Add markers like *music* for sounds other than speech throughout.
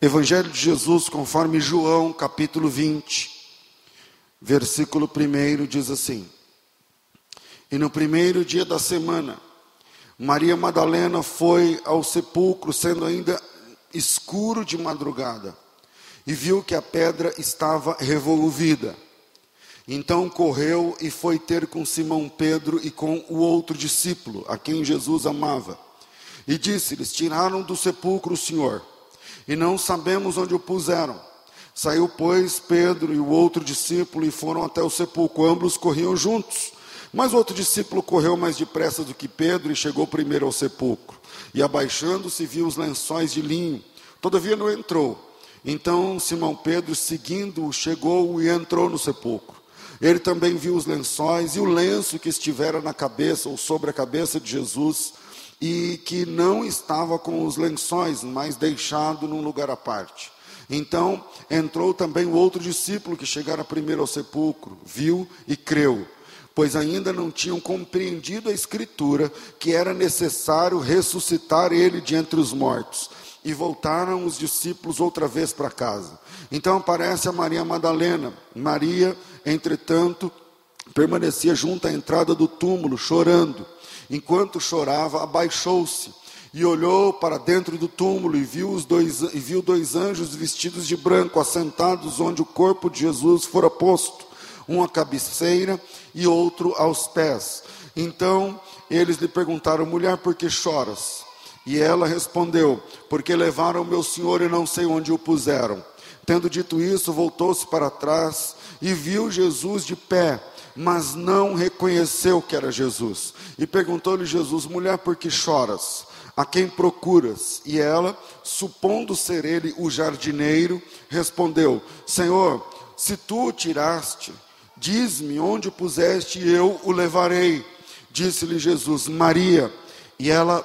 Evangelho de Jesus, conforme João, capítulo 20, versículo 1 diz assim: E no primeiro dia da semana, Maria Madalena foi ao sepulcro, sendo ainda escuro de madrugada, e viu que a pedra estava revolvida. Então correu e foi ter com Simão Pedro e com o outro discípulo, a quem Jesus amava. E disse-lhes: Tiraram do sepulcro o Senhor, e não sabemos onde o puseram. Saiu, pois, Pedro e o outro discípulo e foram até o sepulcro. Ambos corriam juntos. Mas o outro discípulo correu mais depressa do que Pedro e chegou primeiro ao sepulcro. E abaixando-se, viu os lençóis de linho. Todavia não entrou. Então Simão Pedro, seguindo-o, chegou e entrou no sepulcro. Ele também viu os lençóis e o lenço que estivera na cabeça ou sobre a cabeça de Jesus e que não estava com os lençóis, mas deixado num lugar à parte. Então entrou também o outro discípulo que chegara primeiro ao sepulcro, viu e creu, pois ainda não tinham compreendido a Escritura que era necessário ressuscitar ele de entre os mortos. E voltaram os discípulos outra vez para casa. Então aparece a Maria Madalena. Maria, entretanto, permanecia junto à entrada do túmulo, chorando. Enquanto chorava, abaixou-se e olhou para dentro do túmulo e viu, os dois, e viu dois anjos vestidos de branco assentados onde o corpo de Jesus fora posto, um à cabeceira e outro aos pés. Então eles lhe perguntaram, mulher, por que choras? E ela respondeu, porque levaram meu senhor e não sei onde o puseram. Tendo dito isso, voltou-se para trás e viu Jesus de pé, mas não reconheceu que era Jesus. E perguntou-lhe Jesus: Mulher, por que choras? A quem procuras? E ela, supondo ser ele o jardineiro, respondeu: Senhor, se tu o tiraste, diz-me onde o puseste e eu o levarei. Disse-lhe Jesus: Maria. E ela,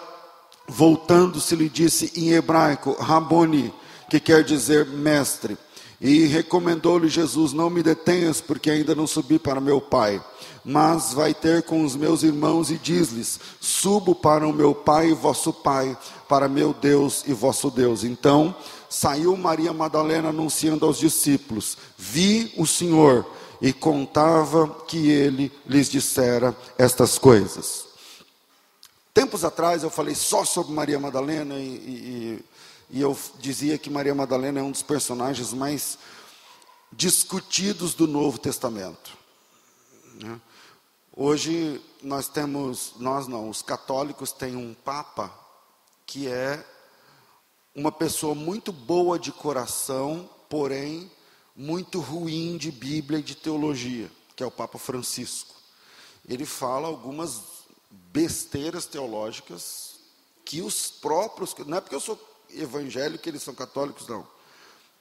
voltando-se, lhe disse em hebraico: Raboni que quer dizer mestre. E recomendou-lhe Jesus: Não me detenhas, porque ainda não subi para meu Pai. Mas vai ter com os meus irmãos e diz-lhes: Subo para o meu Pai e vosso Pai, para meu Deus e vosso Deus. Então saiu Maria Madalena anunciando aos discípulos: Vi o Senhor, e contava que ele lhes dissera estas coisas. Tempos atrás eu falei só sobre Maria Madalena e, e, eu dizia que Maria Madalena é um dos personagens mais discutidos do Novo Testamento. Né? Hoje nós temos, nós não, os católicos têm um Papa que é uma pessoa muito boa de coração, porém muito ruim de Bíblia e de teologia, que é o Papa Francisco. Ele fala algumas besteiras teológicas que os próprios, não é porque eu sou evangélico, eles são católicos, não.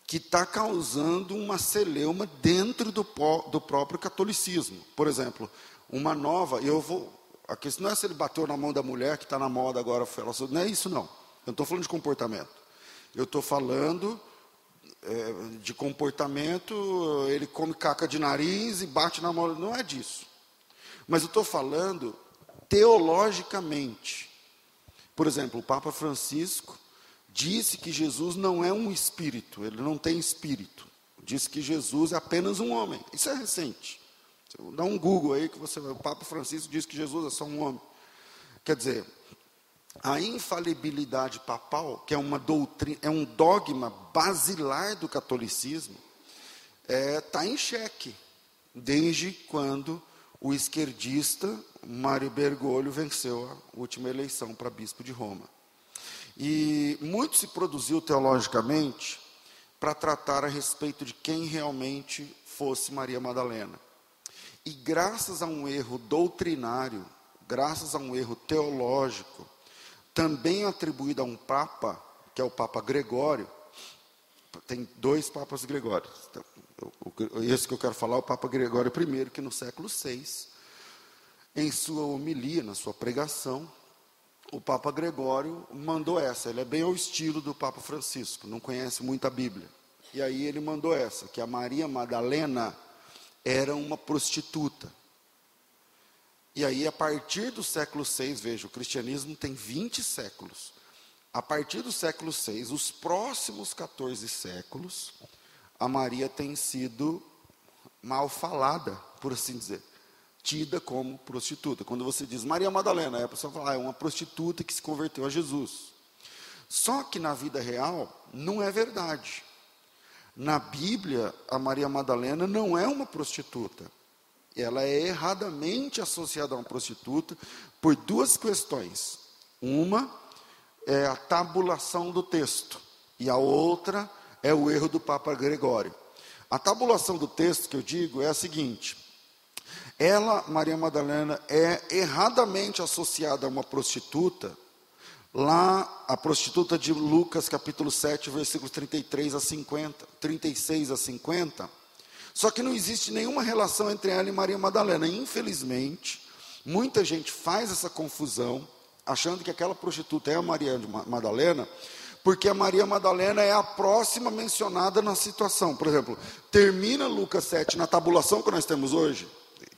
Que está causando uma celeuma dentro do, do próprio catolicismo. Por exemplo, uma nova, eu vou. A questão não é se ele bateu na mão da mulher que está na moda agora, não é isso não. Eu não estou falando de comportamento. Eu estou falando é, de comportamento, ele come caca de nariz e bate na mão. Não é disso. Mas eu estou falando teologicamente. Por exemplo, o Papa Francisco disse que Jesus não é um espírito, ele não tem espírito. Disse que Jesus é apenas um homem. Isso é recente. Dá um Google aí que você vai. O Papa Francisco diz que Jesus é só um homem. Quer dizer, a infalibilidade papal, que é uma doutrina, é um dogma basilar do catolicismo, está é, tá em xeque desde quando o esquerdista Mário Bergoglio venceu a última eleição para bispo de Roma. E muito se produziu teologicamente para tratar a respeito de quem realmente fosse Maria Madalena. E graças a um erro doutrinário, graças a um erro teológico, também atribuído a um papa, que é o Papa Gregório, tem dois papas Gregórios. Então, esse que eu quero falar é o Papa Gregório I, que no século VI, em sua homilia, na sua pregação, o Papa Gregório mandou essa. Ele é bem ao estilo do Papa Francisco, não conhece muito a Bíblia. E aí ele mandou essa, que a Maria Madalena era uma prostituta. E aí, a partir do século VI, veja, o cristianismo tem 20 séculos. a partir do século VI, os próximos 14 séculos, a Maria tem sido mal falada, por assim dizer, tida como prostituta. Quando você diz Maria Madalena, a pessoa fala, ah, é uma prostituta que se converteu a Jesus. Só que na vida real, não é verdade. Na Bíblia, a Maria Madalena não é uma prostituta. Ela é erradamente associada a uma prostituta por duas questões. Uma é a tabulação do texto, e a outra é o erro do Papa Gregório. A tabulação do texto que eu digo é a seguinte: ela, Maria Madalena, é erradamente associada a uma prostituta, lá a prostituta de Lucas capítulo 7, versículos 33 a 50, 36 a 50. Só que não existe nenhuma relação entre ela e Maria Madalena. Infelizmente, muita gente faz essa confusão achando que aquela prostituta é a Maria Madalena, porque a Maria Madalena é a próxima mencionada na situação. Por exemplo, termina Lucas 7 na tabulação que nós temos hoje,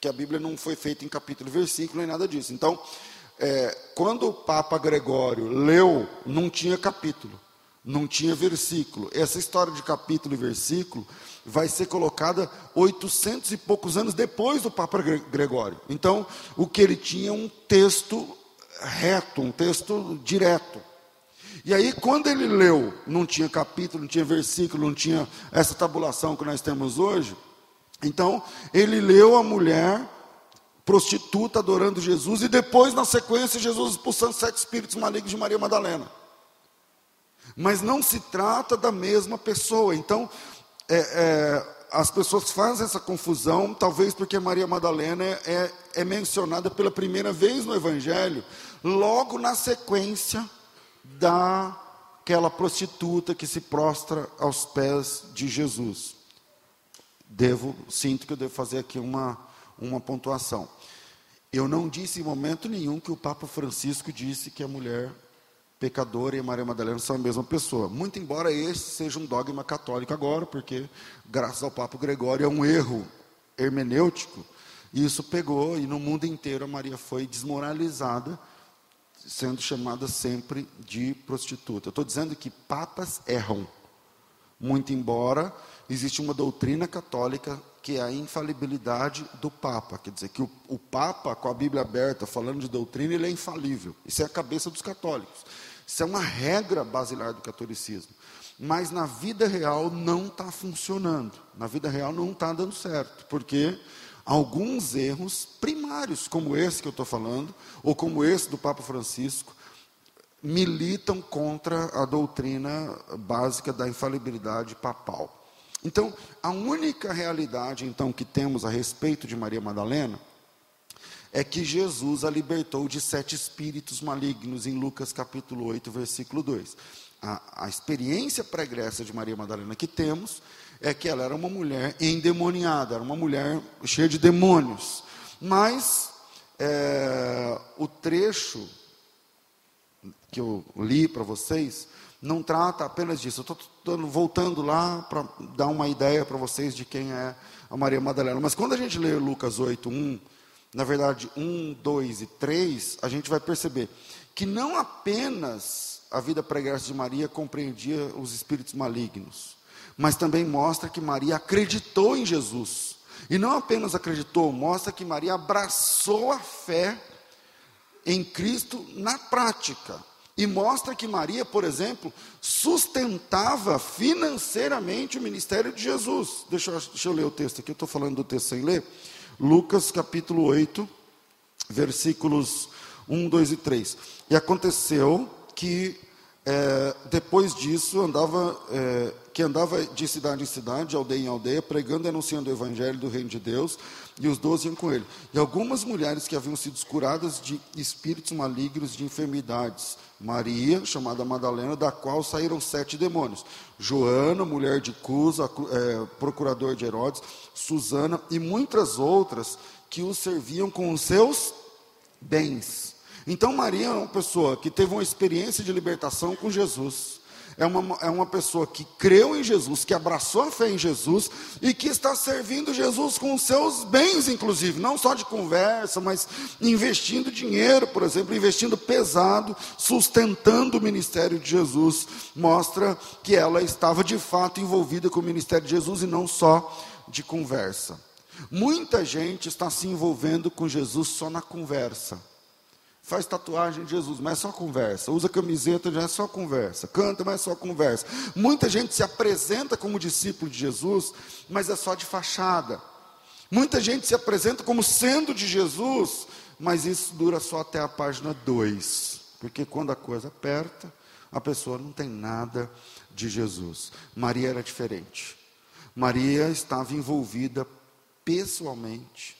que a Bíblia não foi feita em capítulo e versículo nem nada disso. Então, é, quando o Papa Gregório leu, não tinha capítulo, não tinha versículo. Essa história de capítulo e versículo vai ser colocada 800 e poucos anos depois do Papa Gregório. Então, o que ele tinha é um texto reto, um texto direto. E aí, quando ele leu, não tinha capítulo, não tinha versículo, não tinha essa tabulação que nós temos hoje. Então, ele leu a mulher prostituta adorando Jesus e depois, na sequência, Jesus expulsando sete espíritos malignos de Maria Madalena. Mas não se trata da mesma pessoa. Então, é, é, as pessoas fazem essa confusão, talvez porque Maria Madalena é, é mencionada pela primeira vez no Evangelho, logo na sequência daquela prostituta que se prostra aos pés de Jesus. Devo, sinto que eu devo fazer aqui uma, uma pontuação. Eu não disse em momento nenhum que o Papa Francisco disse que a mulher pecadora e Maria Madalena são a mesma pessoa. Muito embora esse seja um dogma católico agora, porque, graças ao Papa Gregório, é um erro hermenêutico, isso pegou, e no mundo inteiro a Maria foi desmoralizada, sendo chamada sempre de prostituta. Estou dizendo que papas erram, muito embora existe uma doutrina católica que é a infalibilidade do Papa. Quer dizer, que o, o, Papa, com a Bíblia aberta, falando de doutrina, ele é infalível. Isso é a cabeça dos católicos. Isso é uma regra basilar do catolicismo. Mas na vida real não está funcionando. Na vida real não está dando certo. Porque alguns erros primários, como esse que eu estou falando, ou como esse do Papa Francisco, militam contra a doutrina básica da infalibilidade papal. Então, a única realidade então que temos a respeito de Maria Madalena é que Jesus a libertou de sete espíritos malignos em Lucas capítulo 8, versículo 2. A, a experiência pregressa de Maria Madalena que temos é que ela era uma mulher endemoniada, era uma mulher cheia de demônios. Mas é, o trecho que eu li para vocês não trata apenas disso. Estou voltando lá para dar uma ideia para vocês de quem é a Maria Madalena. Mas quando a gente lê Lucas 8, 1 na verdade 1, 2 e 3, a gente vai perceber que não apenas a vida pregressa de Maria compreendia os espíritos malignos, mas também mostra que Maria acreditou em Jesus. E não apenas acreditou, mostra que Maria abraçou a fé em Cristo na prática. E mostra que Maria, por exemplo, sustentava financeiramente o ministério de Jesus. Deixa eu, deixa eu ler o texto aqui, eu estou falando do texto sem ler. Lucas capítulo 8, versículos 1, 2 e 3. E aconteceu que é, depois disso andava, é, que andava de cidade em cidade, aldeia em aldeia, pregando e anunciando o evangelho do reino de Deus, e os doze iam com ele. E algumas mulheres que haviam sido curadas de espíritos malignos de enfermidades, Maria, chamada Madalena, da qual saíram sete demônios. Joana, mulher de Cusa, é, procurador de Herodes, Susana e muitas outras que o serviam com os seus bens. Então Maria é uma pessoa que teve uma experiência de libertação com Jesus. É uma, é uma pessoa que creu em Jesus, que abraçou a fé em Jesus e que está servindo Jesus com os seus bens, inclusive, não só de conversa, mas investindo dinheiro, por exemplo, investindo pesado, sustentando o ministério de Jesus. Mostra que ela estava de fato envolvida com o ministério de Jesus e não só de conversa. Muita gente está se envolvendo com Jesus só na conversa. Faz tatuagem de Jesus, mas é só conversa. Usa camiseta, já é só conversa. Canta, mas é só conversa. Muita gente se apresenta como discípulo de Jesus, mas é só de fachada. Muita gente se apresenta como sendo de Jesus, mas isso dura só até a página 2. Porque quando a coisa aperta, a pessoa não tem nada de Jesus. Maria era diferente. Maria estava envolvida pessoalmente,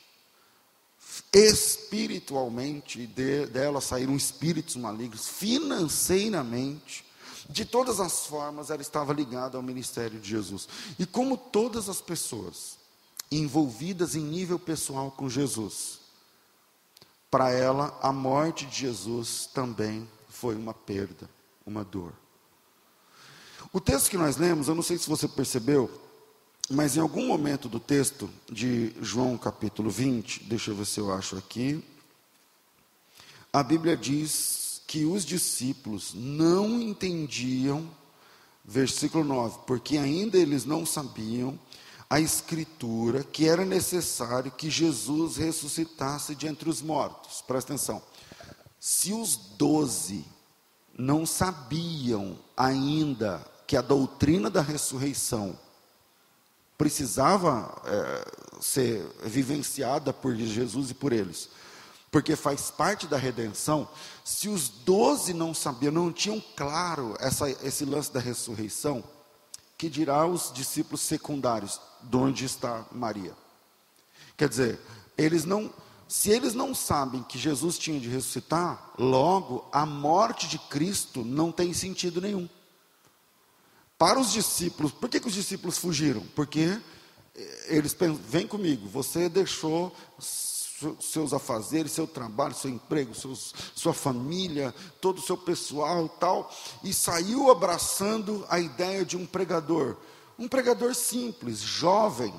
espiritualmente, de, dela saíram espíritos malignos, financeiramente, de todas as formas, ela estava ligada ao ministério de Jesus. E como todas as pessoas envolvidas em nível pessoal com Jesus, para ela, a morte de Jesus também foi uma perda, uma dor. O texto que nós lemos, eu não sei se você percebeu, mas em algum momento do texto de João capítulo 20, deixa eu ver se eu acho aqui, a Bíblia diz que os discípulos não entendiam, versículo 9, porque ainda eles não sabiam a escritura que era necessário que Jesus ressuscitasse de entre os mortos. Presta atenção. Se os doze não sabiam ainda que a doutrina da ressurreição precisava é, ser vivenciada por Jesus e por eles, porque faz parte da redenção. Se os doze não sabiam, não tinham claro essa, esse lance da ressurreição, que dirá os discípulos secundários, de onde está Maria? Quer dizer, eles não, se eles não sabem que Jesus tinha de ressuscitar, logo a morte de Cristo não tem sentido nenhum. Para os discípulos, por que, que os discípulos fugiram? Porque eh, eles pensam, vem comigo, você deixou seus afazeres, seu trabalho, seu emprego, seus, sua família, todo o seu pessoal tal, e saiu abraçando a ideia de um pregador. Um pregador simples, jovem,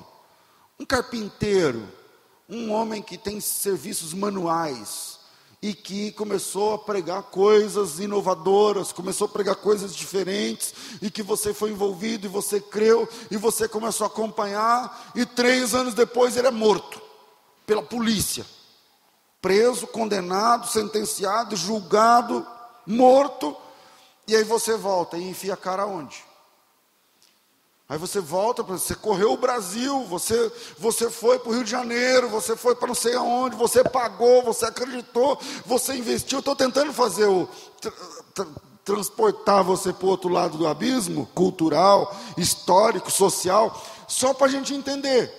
um carpinteiro, um homem que tem serviços manuais, e que começou a pregar coisas inovadoras, começou a pregar coisas diferentes, e que você foi envolvido, e você creu, e você começou a acompanhar, e três anos depois ele é morto pela polícia. Preso, condenado, sentenciado, julgado, morto, e aí você volta e enfia a cara onde? Aí você volta, você correu o Brasil, você, você foi para o Rio de Janeiro, você foi para não sei aonde, você pagou, você acreditou, você investiu. Estou tentando fazer o. Tra, tra, transportar você para o outro lado do abismo, cultural, histórico, social, só para a gente entender.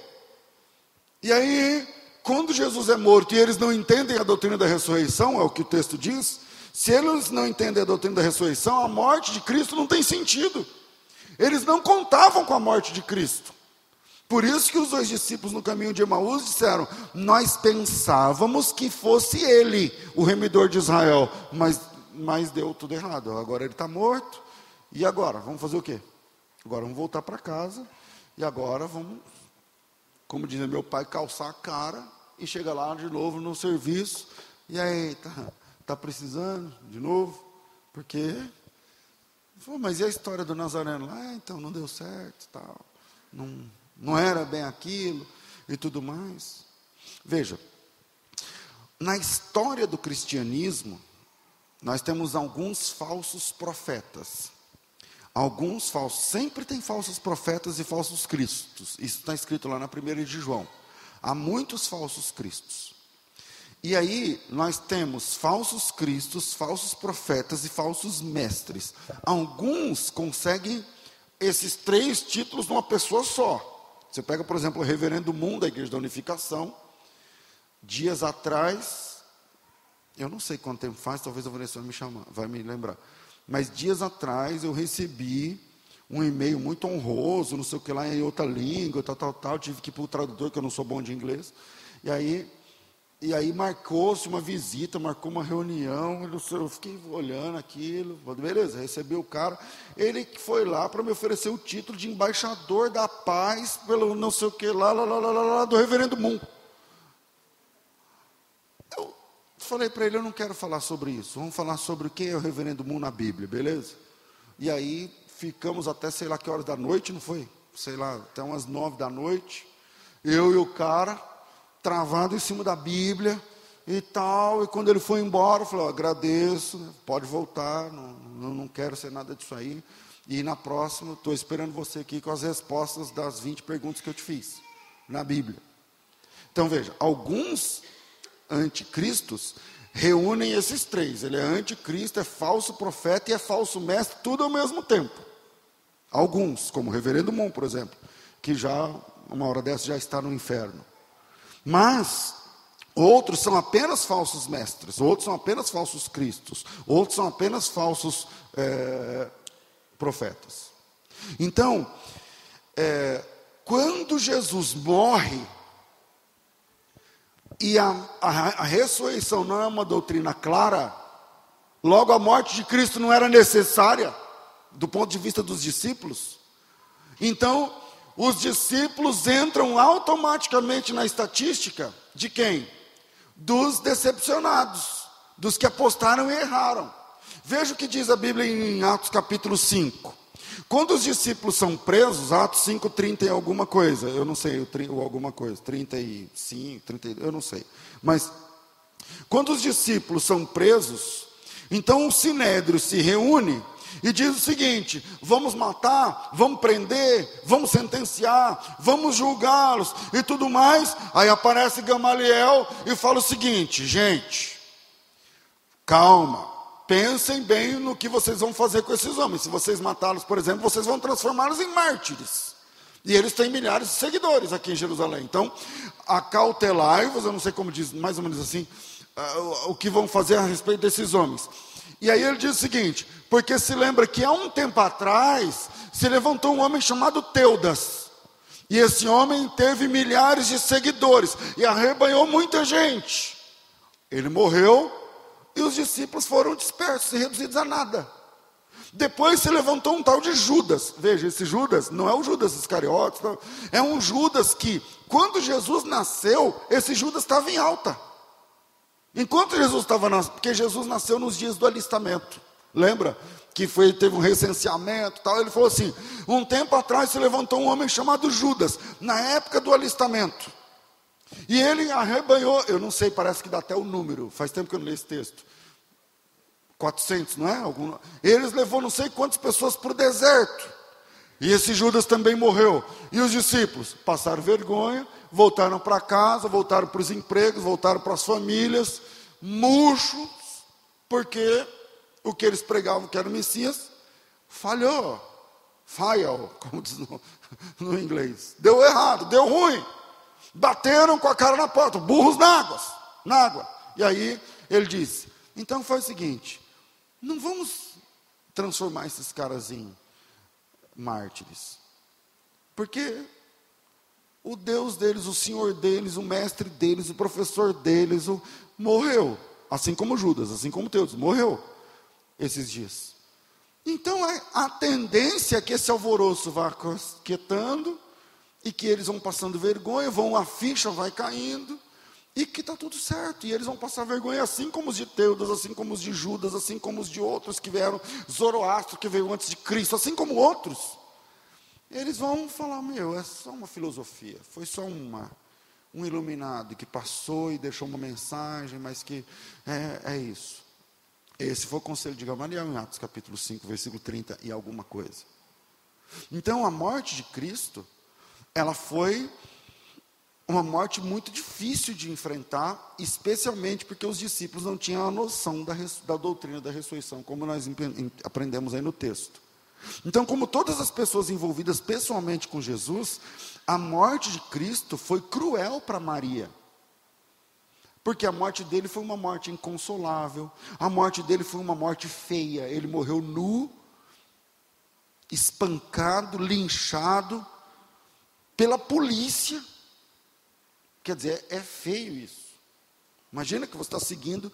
E aí, quando Jesus é morto e eles não entendem a doutrina da ressurreição, é o que o texto diz, se eles não entendem a doutrina da ressurreição, a morte de Cristo não tem sentido. Eles não contavam com a morte de Cristo. Por isso que os dois discípulos no caminho de Emaús disseram: Nós pensávamos que fosse ele o remidor de Israel, mas, mas deu tudo errado. Agora ele está morto. E agora? Vamos fazer o quê? Agora vamos voltar para casa. E agora vamos, como dizia meu pai, calçar a cara e chegar lá de novo no serviço. E aí, tá, tá precisando de novo? Porque mas e a história do Nazareno? Ah, então não deu certo, tal. Não, não era bem aquilo e tudo mais. Veja, na história do cristianismo, nós temos alguns falsos profetas. Alguns falsos, sempre tem falsos profetas e falsos cristos. Isso está escrito lá na primeira de João. Há muitos falsos cristos. E aí nós temos falsos cristos, falsos profetas e falsos mestres. Alguns conseguem esses três títulos numa pessoa só. Você pega, por exemplo, o reverendo Mundo da Igreja da Unificação. Dias atrás, eu não sei quanto tempo faz, talvez a Vanessa vai me chamar, vai me lembrar. Mas dias atrás eu recebi um e-mail muito honroso, não sei o que lá, em outra língua, tal, tal, tal. Tive que ir para o tradutor, que eu não sou bom de inglês. E aí E aí marcou-se uma visita, marcou uma reunião, eu fiquei olhando aquilo, beleza, recebi o cara. Ele foi lá para me oferecer o título de embaixador da paz pelo não sei o que lá, lá, lá, lá, lá, lá do reverendo Moon. Eu falei para ele, eu não quero falar sobre isso, vamos falar sobre quem é o reverendo Moon na Bíblia, beleza? E aí ficamos até sei lá que horas da noite, não foi? Sei lá, até umas nove da noite. Eu e o cara travado em cima da Bíblia e tal. E quando ele foi embora, falou: agradeço, né, pode voltar, não, não quero ser nada disso aí. E na próxima, estou esperando você aqui com as respostas das 20 perguntas que eu te fiz na Bíblia. Então veja, alguns anticristos reúnem esses três. Ele é anticristo, é falso profeta e é falso mestre, tudo ao mesmo tempo. Alguns, como o reverendo Mon, por exemplo, que já, uma hora dessa, já está no inferno. Mas outros são apenas falsos mestres, outros são apenas falsos cristos, outros são apenas falsos é, profetas. Então, é, quando Jesus morre, e a, a, a ressurreição não é uma doutrina clara, logo a morte de Cristo não era necessária, do ponto de vista dos discípulos. Então, os discípulos entram automaticamente na estatística de quem? Dos decepcionados, dos que apostaram e erraram. Veja o que diz a Bíblia em Atos capítulo 5. Quando os discípulos são presos, Atos 5, 30 e alguma coisa, eu não sei, ou alguma coisa, 35, 30, eu não sei. Mas, quando os discípulos são presos, então o sinédrio se reúne e diz o seguinte: vamos matar, vamos prender, vamos sentenciar, vamos julgá-los e tudo mais. Aí aparece Gamaliel e fala o seguinte: gente, calma, pensem bem no que vocês vão fazer com esses homens. Se vocês matá-los, por exemplo, vocês vão transformá-los em mártires. E eles têm milhares de seguidores aqui em Jerusalém. Então, acautelai-vos, eu não sei como diz, mais ou menos assim, uh, o que vão fazer a respeito desses homens. E aí ele diz o seguinte: porque se lembra que há um tempo atrás se levantou um homem chamado Teudas. E esse homem teve milhares de seguidores e arrebanhou muita gente. Ele morreu e os discípulos foram dispersos e reduzidos a nada. Depois se levantou um tal de Judas. Veja, esse Judas não é o Judas Iscariotes, é um Judas que, quando Jesus nasceu, esse Judas estava em alta. Enquanto Jesus estava nascendo, porque Jesus nasceu nos dias do alistamento. Lembra? Que foi, teve um recenseamento tal. Ele falou assim: um tempo atrás se levantou um homem chamado Judas, na época do alistamento. E ele arrebanhou, eu não sei, parece que dá até o número, faz tempo que eu não leio esse texto. 400, não é? Algum, eles levou não sei quantas pessoas para o deserto. E esse Judas também morreu. E os discípulos passaram vergonha, voltaram para casa, voltaram para os empregos, voltaram para as famílias, murchos, porque o que eles pregavam que era o Messias, falhou. Fail, como diz no, no inglês. Deu errado, deu ruim. Bateram com a cara na porta, burros na água, na água. E aí ele disse: então faz o seguinte, não vamos transformar esses caras em mártires. Porque o Deus deles, o Senhor deles, o mestre deles, o professor deles, o, morreu. Assim como Judas, assim como Deus, morreu esses dias. Então a tendência é que esse alvoroço vá quietando e que eles vão passando vergonha, vão a ficha vai caindo e que está tudo certo. E eles vão passar vergonha assim como os de Teudas, assim como os de Judas, assim como os de outros que vieram, Zoroastro que veio antes de Cristo, assim como outros. Eles vão falar, meu, é só uma filosofia, foi só uma, um iluminado que passou e deixou uma mensagem, mas que é, é isso. Esse foi o conselho de Gamaliel em Atos capítulo 5, versículo 30 e alguma coisa. Então a morte de Cristo, ela foi uma morte muito difícil de enfrentar, especialmente porque os discípulos não tinham a noção da, da doutrina da ressurreição, como nós aprendemos aí no texto. Então, como todas as pessoas envolvidas pessoalmente com Jesus, a morte de Cristo foi cruel para Maria. Porque a morte dele foi uma morte inconsolável, a morte dele foi uma morte feia. Ele morreu nu, espancado, linchado pela polícia. Quer dizer, é feio isso. Imagina que você está seguindo,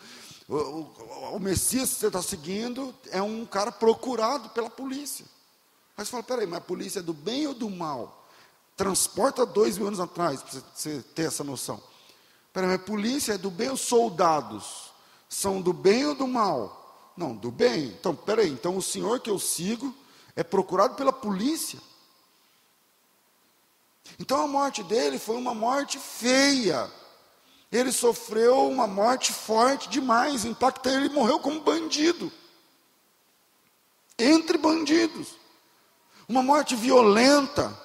o, o, o, Messias que você está seguindo é um cara procurado pela polícia. Aí você fala, peraí, mas a polícia é do bem ou do mal? Transporta dois mil anos atrás, para você ter essa noção. Peraí, mas a polícia é do bem ou soldados? São do bem ou do mal? Não, do bem. Então, peraí, então o senhor que eu sigo é procurado pela polícia. Então a morte dele foi uma morte feia. Ele sofreu uma morte forte demais, impactante. Ele morreu como bandido. Entre bandidos. Uma morte violenta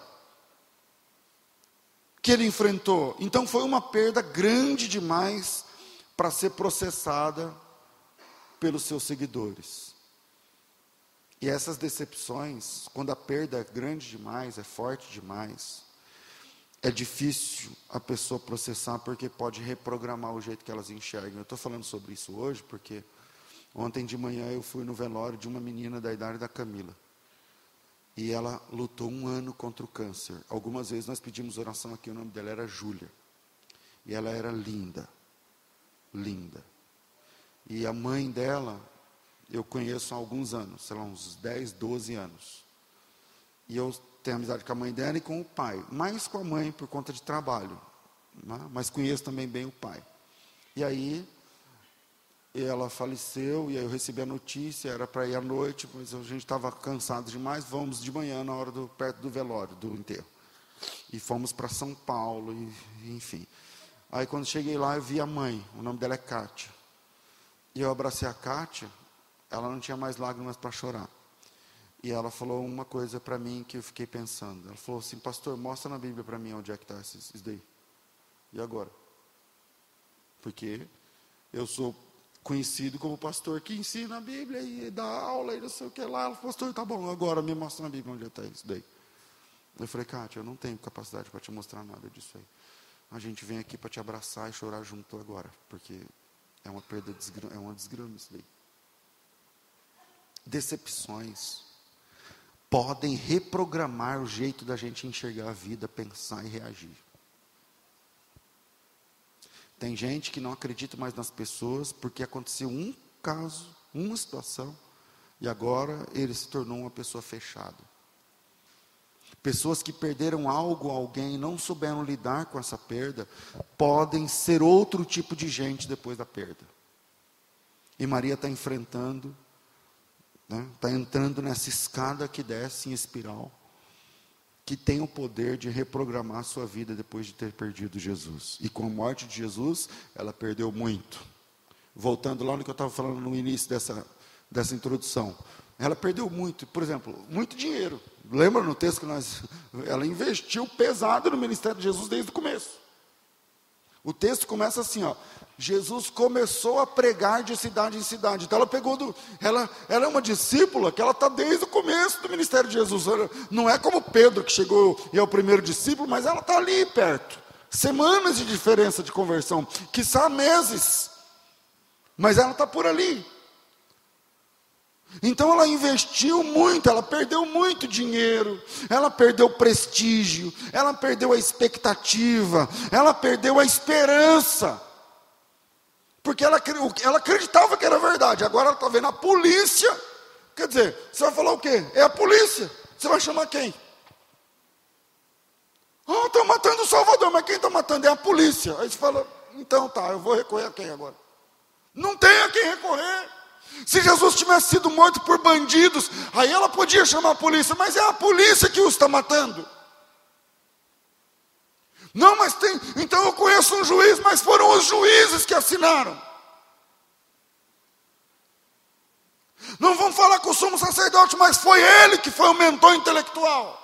que ele enfrentou. Então foi uma perda grande demais para ser processada pelos seus seguidores. E essas decepções, quando a perda é grande demais, é forte demais, é difícil a pessoa processar porque pode reprogramar o jeito que elas enxergam. Eu estou falando sobre isso hoje porque ontem de manhã eu fui no velório de uma menina da idade da Camila. E ela lutou um ano contra o câncer. Algumas vezes nós pedimos oração aqui, o nome dela era Júlia. E ela era linda. Linda. E a mãe dela, eu conheço há alguns anos, sei lá, uns 10, 12 anos. E eu tenho amizade com a mãe dela e com o pai. Mais com a mãe por conta de trabalho. Né? Mas conheço também bem o pai. E aí, ela faleceu, e aí eu recebi a notícia, era para ir à noite, mas a gente estava cansado demais, vamos de manhã, na hora do, perto do velório, do enterro. E fomos para São Paulo, e, enfim. Aí quando cheguei lá, eu vi a mãe, o nome dela é Kátia. E eu abracei a Kátia, ela não tinha mais lágrimas para chorar. E ela falou uma coisa para mim que eu fiquei pensando. Ela falou assim, pastor, mostra na Bíblia para mim onde é que está isso, daí. E agora? Porque eu sou conhecido como pastor que ensina a Bíblia e dá aula e não sei o que lá. Ela falou, pastor, tá bom, agora me mostra na Bíblia onde está isso daí. Eu falei, Kátia, eu não tenho capacidade para te mostrar nada disso aí. A gente vem aqui para te abraçar e chorar junto agora, porque é uma perda, é uma desgrama isso daí. Decepções podem reprogramar o jeito da gente enxergar a vida, pensar e reagir. Tem gente que não acredita mais nas pessoas porque aconteceu um caso, uma situação, e agora ele se tornou uma pessoa fechada. Pessoas que perderam algo, alguém, não souberam lidar com essa perda, podem ser outro tipo de gente depois da perda. E Maria está enfrentando Está né? Tá entrando nessa escada que desce em espiral, que tem o poder de reprogramar a sua vida depois de ter perdido Jesus. E com a morte de Jesus, ela perdeu muito. Voltando lá no que eu estava falando no início dessa, dessa introdução. Ela perdeu muito, por exemplo, muito dinheiro. Lembra no texto que nós. Ela investiu pesado no ministério de Jesus desde o começo. O texto começa assim, ó. Jesus começou a pregar de cidade em cidade. Então ela pegou do. Ela, ela é uma discípula que ela está desde o começo do ministério de Jesus. Ela, não é como Pedro que chegou e é o primeiro discípulo, mas ela está ali perto. Semanas de diferença de conversão, são meses. Mas ela está por ali. Então ela investiu muito, ela perdeu muito dinheiro, ela perdeu prestígio, ela perdeu a expectativa, ela perdeu a esperança. Porque ela, ela acreditava que era verdade, agora ela está vendo a polícia. Quer dizer, você vai falar o quê? É a polícia. Você vai chamar quem? Ah, estão matando o Salvador, mas quem está matando é a polícia. Aí você fala, então tá, eu vou recorrer a quem agora? Não tem a quem recorrer. Se Jesus tivesse sido morto por bandidos, aí ela podia chamar a polícia, mas é a polícia que os está matando. Não, mas tem. Então eu conheço um juiz, mas foram os juízes que assinaram. Não vamos falar com o sumo sacerdote, mas foi ele que foi o mentor intelectual.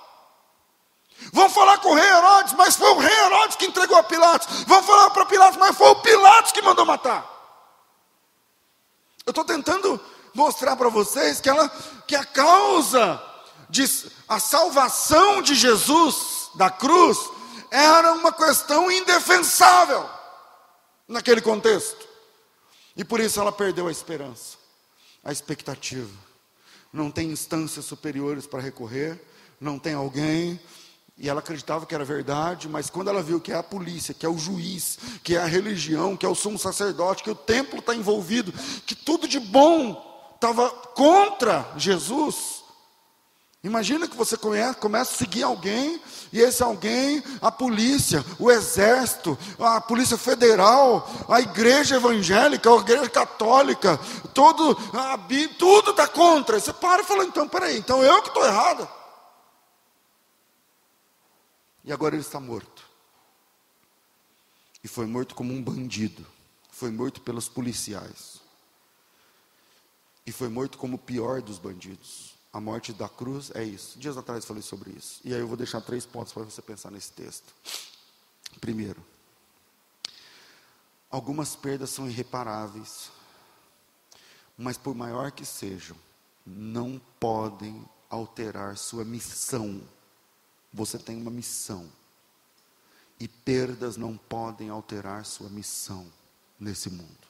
Vamos falar com o rei Herodes, mas foi o rei Herodes que entregou a Pilatos. Vamos falar para Pilatos, mas foi o Pilatos que mandou matar. Eu estou tentando mostrar para vocês que, ela, que a causa de a salvação de Jesus da cruz era uma questão indefensável naquele contexto. E por isso ela perdeu a esperança, a expectativa. Não tem instâncias superiores para recorrer, não tem alguém E ela acreditava que era verdade, mas quando ela viu que é a polícia, que é o juiz, que é a religião, que é o sumo sacerdote, que o templo está envolvido, que tudo de bom estava contra Jesus. Imagina que você conhece, começa a seguir alguém, e esse alguém, a polícia, o exército, a polícia federal, a igreja evangélica, a igreja católica, todo, a, tudo está contra. Você para e fala, então, peraí, então eu que estou errado. E agora ele está morto. E foi morto como um bandido. Foi morto pelos policiais. E foi morto como o pior dos bandidos. A morte da cruz é isso. Dias atrás falei sobre isso. E aí eu vou deixar três pontos para você pensar nesse texto. Primeiro, algumas perdas são irreparáveis, mas por maior que sejam, não podem alterar sua missão você tem uma missão. E perdas não podem alterar sua missão nesse mundo.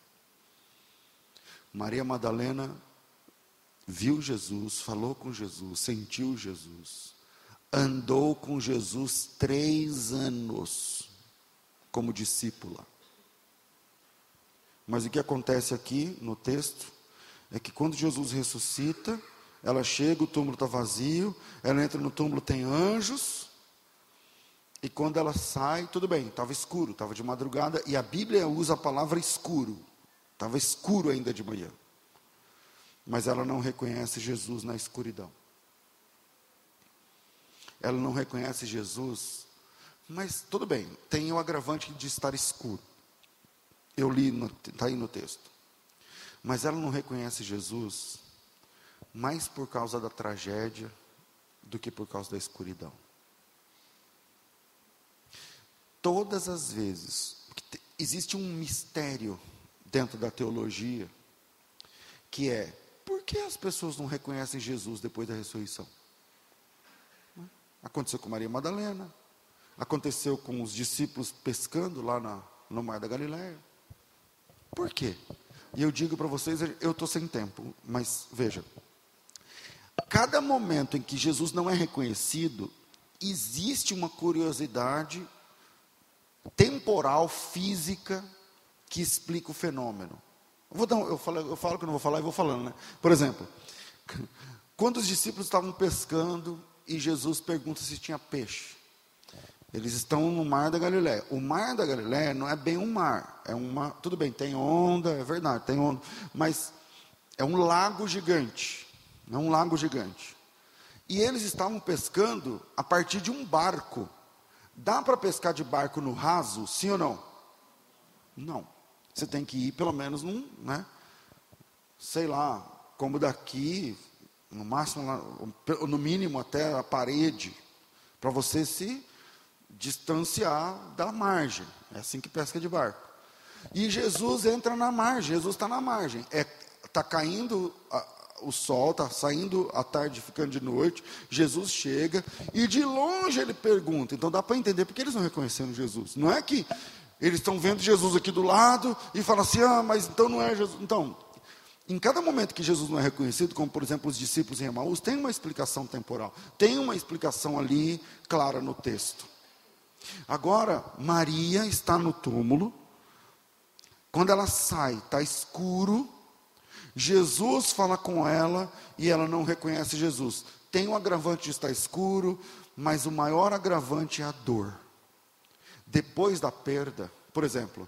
Maria Madalena viu Jesus, falou com Jesus, sentiu Jesus, andou com Jesus três anos como discípula. Mas o que acontece aqui no texto é que quando Jesus ressuscita, ela chega, o túmulo está vazio, ela entra no túmulo, tem anjos. E quando ela sai, tudo bem, estava escuro, estava de madrugada, e a Bíblia usa a palavra escuro. Estava escuro ainda de manhã. Mas ela não reconhece Jesus na escuridão. Ela não reconhece Jesus, mas tudo bem, tem o agravante de estar escuro. Eu li, está aí no texto. Mas ela não reconhece Jesus mais por causa da tragédia do que por causa da escuridão. Todas as vezes, existe um mistério dentro da teologia, que é, por que as pessoas não reconhecem Jesus depois da ressurreição? Aconteceu com Maria Madalena, aconteceu com os discípulos pescando lá na, no Mar da Galileia. Por quê? E eu digo para vocês, eu estou sem tempo, mas veja, cada momento em que Jesus não é reconhecido, existe uma curiosidade temporal, física, que explica o fenômeno. Vou dar, eu, falo, eu falo que não vou falar e vou falando, né? Por exemplo, quando os discípulos estavam pescando e Jesus pergunta se tinha peixe. Eles estão no mar da Galiléia. O mar da Galiléia não é bem um mar, é uma, tudo bem, tem onda, é verdade, tem onda, mas é um lago gigante. É um lago gigante. E eles estavam pescando a partir de um barco. Dá para pescar de barco no raso, sim ou não? Não. Você tem que ir pelo menos num, né? Sei lá, como daqui, no máximo, no mínimo até a parede, para você se distanciar da margem. É assim que pesca de barco. E Jesus entra na margem, Jesus está na margem. Está é, tá caindo o sol, está saindo à tarde, ficando de noite. Jesus chega e de longe ele pergunta. Então dá para entender porque eles não reconheceram Jesus. Não é que eles estão vendo Jesus aqui do lado e falam assim: ah, mas então não é Jesus. Então, em cada momento que Jesus não é reconhecido, como por exemplo os discípulos em Emaús, tem uma explicação temporal, tem uma explicação ali clara no texto. Agora, Maria está no túmulo. Quando ela sai, está escuro. Jesus fala com ela e ela não reconhece Jesus. Tem um agravante de estar escuro, mas o maior agravante é a dor. Depois da perda, por exemplo,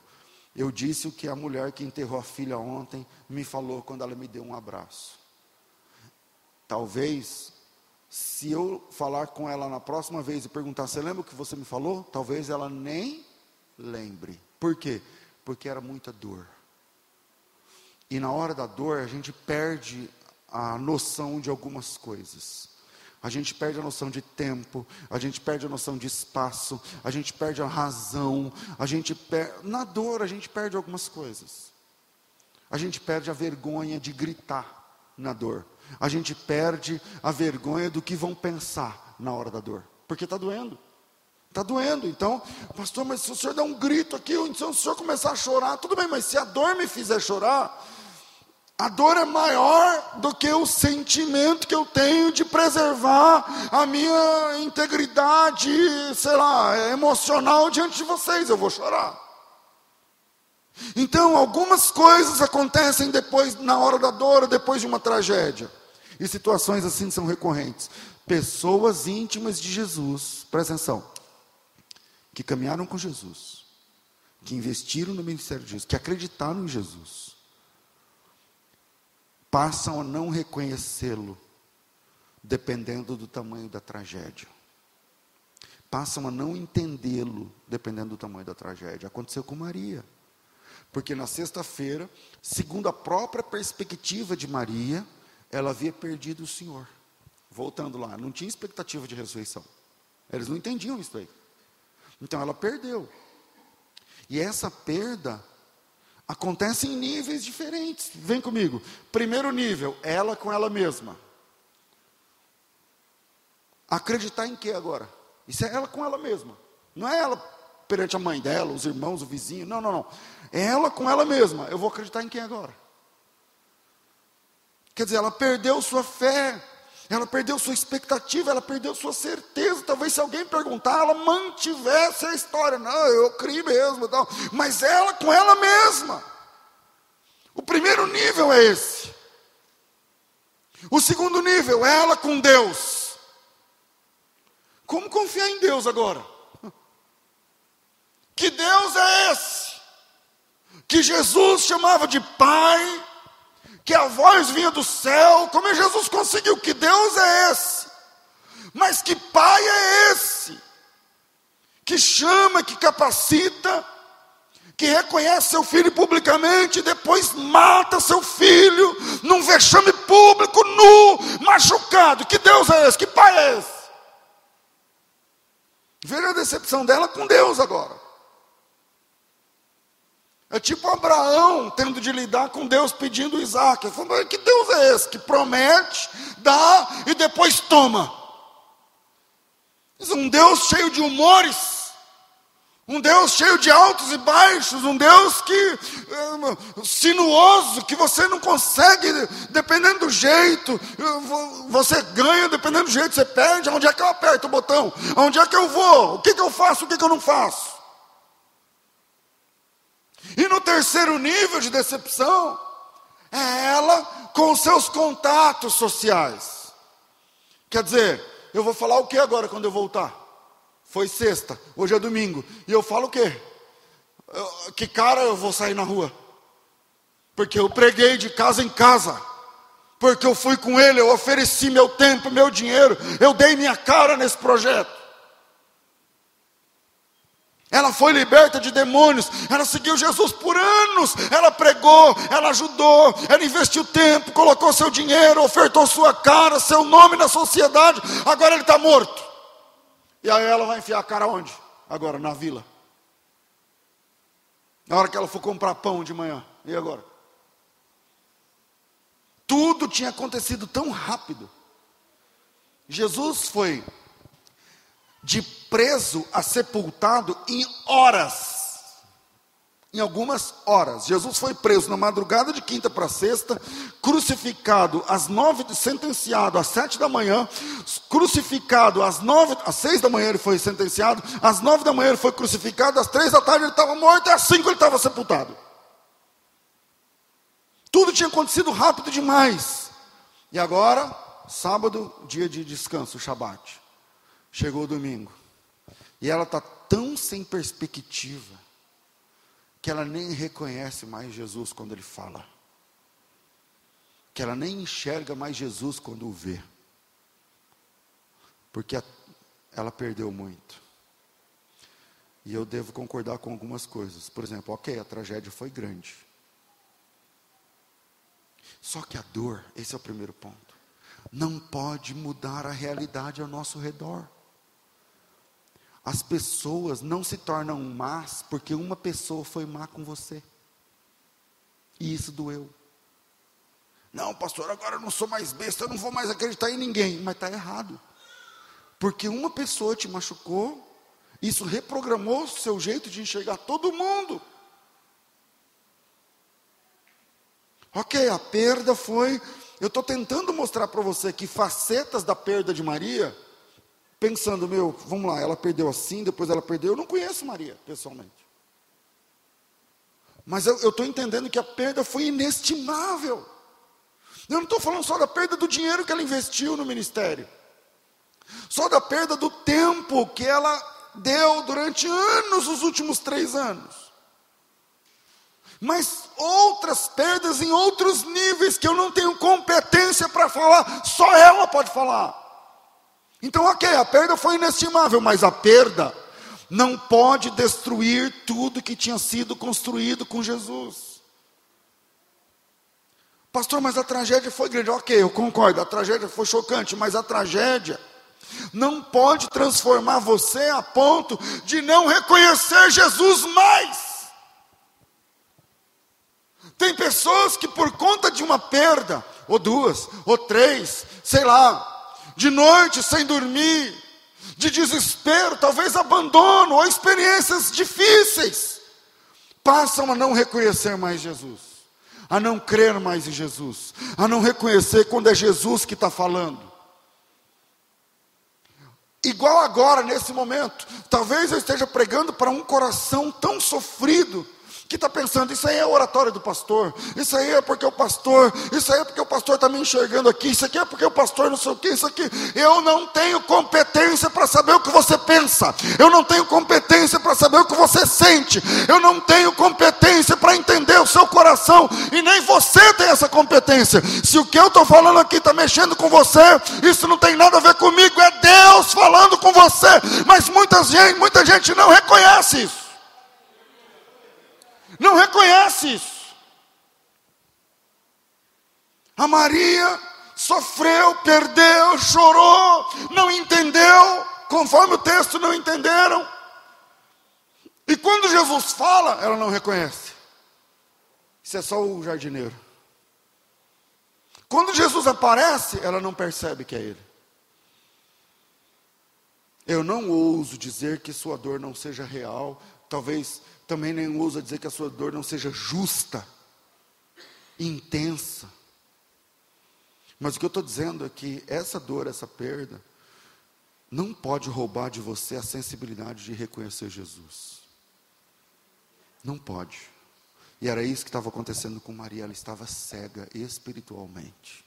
eu disse o que a mulher que enterrou a filha ontem me falou quando ela me deu um abraço. Talvez, se eu falar com ela na próxima vez e perguntar, você lembra o que você me falou? Talvez ela nem lembre. Por quê? Porque era muita dor. E na hora da dor, a gente perde a noção de algumas coisas. A gente perde a noção de tempo, a gente perde a noção de espaço, a gente perde a razão, a gente per... na dor a gente perde algumas coisas. A gente perde a vergonha de gritar na dor. A gente perde a vergonha do que vão pensar na hora da dor, porque está doendo. Está doendo, então, pastor, mas se o senhor der um grito aqui, se o senhor começar a chorar, tudo bem, mas se a dor me fizer chorar, A dor é maior do que o sentimento que eu tenho de preservar a minha integridade, sei lá, emocional diante de vocês. Eu vou chorar. Então, algumas coisas acontecem depois, na hora da dor, depois de uma tragédia. E situações assim são recorrentes. Pessoas íntimas de Jesus, presta atenção, que caminharam com Jesus, que investiram no ministério de Jesus, que acreditaram em Jesus, passam a não reconhecê-lo, dependendo do tamanho da tragédia. Passam a não entendê-lo, dependendo do tamanho da tragédia. Aconteceu com Maria. Porque na sexta-feira, segundo a própria perspectiva de Maria, ela havia perdido o Senhor. Voltando lá, não tinha expectativa de ressurreição. Eles não entendiam isso aí. Então ela perdeu. E essa perda acontece em níveis diferentes. Vem comigo. Primeiro nível, ela com ela mesma. Acreditar em que agora? Isso é ela com ela mesma. Não é ela perante a mãe dela, os irmãos, o vizinho. Não, não, não. É ela com ela mesma. Eu vou acreditar em quem agora? Quer dizer, ela perdeu sua fé, ela perdeu sua expectativa, ela perdeu sua certeza. Talvez se alguém perguntar, ela mantivesse a história. Não, eu criei mesmo, tal. mas ela com ela mesma. O primeiro nível é esse. O segundo nível, ela com Deus. Como confiar em Deus agora? Que Deus é esse? Que Jesus chamava de Pai, que a voz vinha do céu, como é Jesus conseguiu? Que Deus é esse? Mas que Pai é esse? Que chama, que capacita, que reconhece seu filho publicamente e depois mata seu filho num vexame público, nu, machucado. Que Deus é esse? Que Pai é esse? Veja a decepção dela com Deus agora. É tipo Abraão tendo de lidar com Deus pedindo Isaac. Falando, que Deus é esse que promete, dá e depois toma? Um Deus cheio de humores. Um Deus cheio de altos e baixos, um Deus que é, sinuoso, que você não consegue, dependendo do jeito, você ganha, dependendo do jeito, você perde. Onde é que eu aperto o botão? Onde é que eu vou? O que, que eu faço? O que, que eu não faço? E no terceiro nível de decepção, é ela com seus contatos sociais. Quer dizer, eu vou falar o que agora quando eu voltar? Foi sexta, hoje é domingo. E eu falo o quê? Que cara eu vou sair na rua? Porque eu preguei de casa em casa. Porque eu fui com ele, eu ofereci meu tempo, meu dinheiro, eu dei minha cara nesse projeto. Ela foi liberta de demônios, ela seguiu Jesus por anos, ela pregou, ela ajudou, ela investiu tempo, colocou seu dinheiro, ofertou sua cara, seu nome na sociedade, agora ele está morto. E aí ela vai enfiar a cara onde? Agora, na vila. Na hora que ela for comprar pão de manhã, e agora? Tudo tinha acontecido tão rápido. Jesus foi de preso a sepultado em horas. Em algumas horas. Jesus foi preso na madrugada de quinta para sexta, crucificado às nove, sentenciado às sete da manhã, crucificado às nove, às seis da manhã ele foi sentenciado, às nove da manhã ele foi crucificado, às três da tarde ele estava morto, e às cinco ele estava sepultado. Tudo tinha acontecido rápido demais. E agora, sábado, dia de descanso, Shabat. Chegou o domingo. E ela está tão sem perspectiva que ela nem reconhece mais Jesus quando ele fala. Que ela nem enxerga mais Jesus quando o vê. Porque ela perdeu muito. E eu devo concordar com algumas coisas. Por exemplo, ok, a tragédia foi grande. Só que a dor, esse é o primeiro ponto, não pode mudar a realidade ao nosso redor. As pessoas não se tornam más porque uma pessoa foi má com você. E isso doeu. Não, pastor, agora eu não sou mais besta, eu não vou mais acreditar em ninguém. Mas está errado. Porque uma pessoa te machucou, isso reprogramou o seu jeito de enxergar todo mundo. Ok, a perda foi. Eu estou tentando mostrar para você que facetas da perda de Maria, pensando, meu, vamos lá, ela perdeu assim, depois ela perdeu. Eu não conheço Maria, pessoalmente. Mas eu estou entendendo que a perda foi inestimável. Eu não estou falando só da perda do dinheiro que ela investiu no ministério, só da perda do tempo que ela deu durante anos, os últimos três anos. Mas outras perdas em outros níveis que eu não tenho competência para falar, só ela pode falar. Então, ok, a perda foi inestimável, mas a perda não pode destruir tudo que tinha sido construído com Jesus. Pastor, mas a tragédia foi grande. Ok, eu concordo, a tragédia foi chocante, mas a tragédia não pode transformar você a ponto de não reconhecer Jesus mais. Tem pessoas que, por conta de uma perda, ou duas, ou três, sei lá, de noite sem dormir, de desespero, talvez abandono, ou experiências difíceis, passam a não reconhecer mais Jesus, a não crer mais em Jesus, a não reconhecer quando é Jesus que está falando. Igual agora, nesse momento, talvez eu esteja pregando para um coração tão sofrido, que está pensando, isso aí é oratório do pastor, isso aí é porque o pastor, isso aí é porque o pastor está me enxergando aqui, isso aqui é porque o pastor não sei o que, isso aqui. Eu não tenho competência para saber o que você pensa, eu não tenho competência para saber o que você sente, eu não tenho competência para entender o seu coração, e nem você tem essa competência. Se o que eu estou falando aqui está mexendo com você, isso não tem nada a ver comigo, é Deus falando com você, mas muita gente, muita gente não reconhece isso não reconhece isso. A Maria sofreu, perdeu, chorou, não entendeu, conforme o texto não entenderam. E quando Jesus fala, ela não reconhece. Isso é só o jardineiro. Quando Jesus aparece, ela não percebe que é ele. Eu não ouso dizer que sua dor não seja real, talvez também nem ousa dizer que a sua dor não seja justa, intensa. Mas o que eu estou dizendo é que essa dor, essa perda, não pode roubar de você a sensibilidade de reconhecer Jesus. Não pode. E era isso que estava acontecendo com Maria, ela estava cega espiritualmente.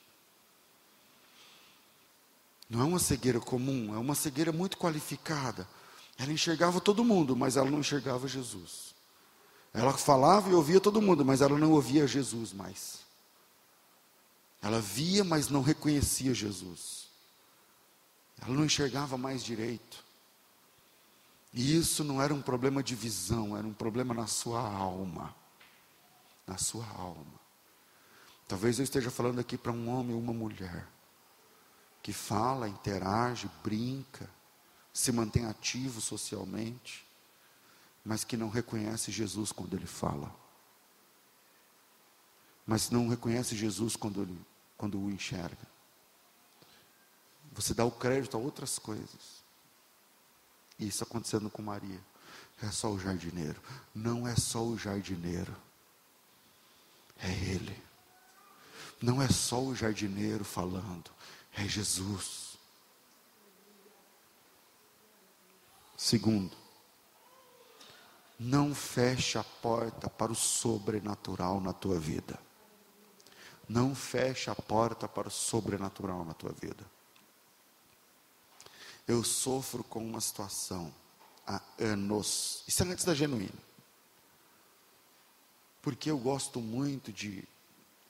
Não é uma cegueira comum, é uma cegueira muito qualificada. Ela enxergava todo mundo, mas ela não enxergava Jesus. Ela falava e ouvia todo mundo, mas ela não ouvia Jesus mais. Ela via, mas não reconhecia Jesus. Ela não enxergava mais direito. E isso não era um problema de visão, era um problema na sua alma. Na sua alma. Talvez eu esteja falando aqui para um homem ou uma mulher que fala, interage, brinca, se mantém ativo socialmente, mas que não reconhece Jesus quando ele fala. Mas não reconhece Jesus quando, ele, quando o enxerga. Você dá o crédito a outras coisas. E isso acontecendo com Maria. É só o jardineiro. Não é só o jardineiro. É Ele. Não é só o jardineiro falando. É Jesus. Segundo, não feche a porta para o sobrenatural na tua vida. Não feche a porta para o sobrenatural na tua vida. Eu sofro com uma situação há anos. Isso é antes da genuína. Porque eu gosto muito de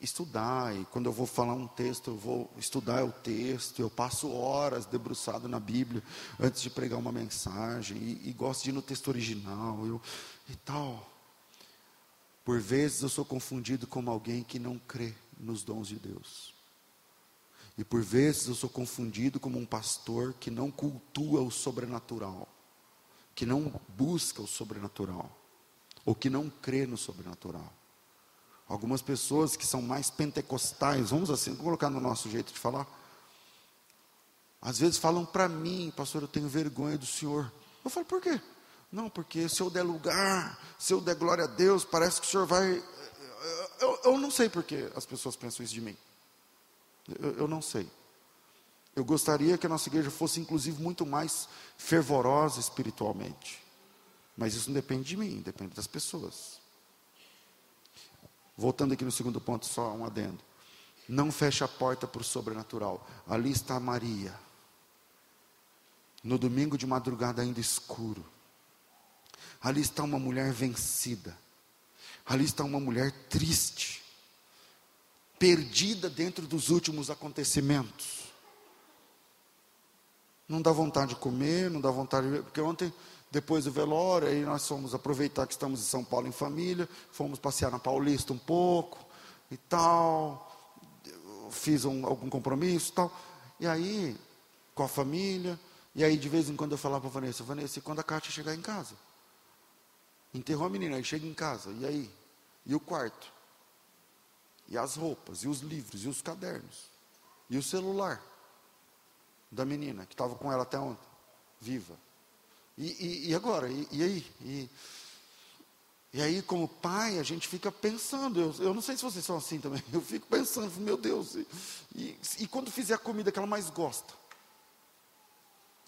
estudar, e quando eu vou falar um texto, eu vou estudar o texto, eu passo horas debruçado na Bíblia antes de pregar uma mensagem, e, e gosto de ir no texto original, eu, e tal. Por vezes eu sou confundido como alguém que não crê nos dons de Deus. E por vezes eu sou confundido como um pastor que não cultua o sobrenatural, que não busca o sobrenatural, ou que não crê no sobrenatural. Algumas pessoas que são mais pentecostais, vamos assim, vamos colocar no nosso jeito de falar. Às vezes falam para mim, pastor, eu tenho vergonha do senhor. Eu falo, por quê? Não, porque se eu der lugar, se eu der glória a Deus, parece que o senhor vai. eu, eu não sei porque as pessoas pensam isso de mim. Eu, eu não sei. Eu gostaria que a nossa igreja fosse, inclusive, muito mais fervorosa espiritualmente. Mas isso não depende de mim, depende das pessoas. Voltando aqui no segundo ponto, só um adendo. Não feche a porta para o sobrenatural. Ali está Maria. No domingo de madrugada, ainda escuro. Ali está uma mulher vencida. Ali está uma mulher triste. Perdida dentro dos últimos acontecimentos. Não dá vontade de comer, não dá vontade de. Porque ontem, depois do velório, aí nós fomos aproveitar que estamos em São Paulo em família, fomos passear na Paulista um pouco e tal. Fiz um, algum compromisso e tal. E aí, com a família, e aí de vez em quando eu falava para Vanessa, Vanessa, quando a Kátia chegar em casa? Enterrou a menina, aí chega em casa, e aí? E o quarto? E as roupas, e os livros, e os cadernos, e o celular da menina, que estava com ela até ontem, viva. E, e, e agora? E, e aí? E, aí, como pai, a gente fica pensando. Eu, eu não sei se vocês são assim também. *laughs* Eu fico pensando, meu Deus. E, e, quando fizer a comida que ela mais gosta?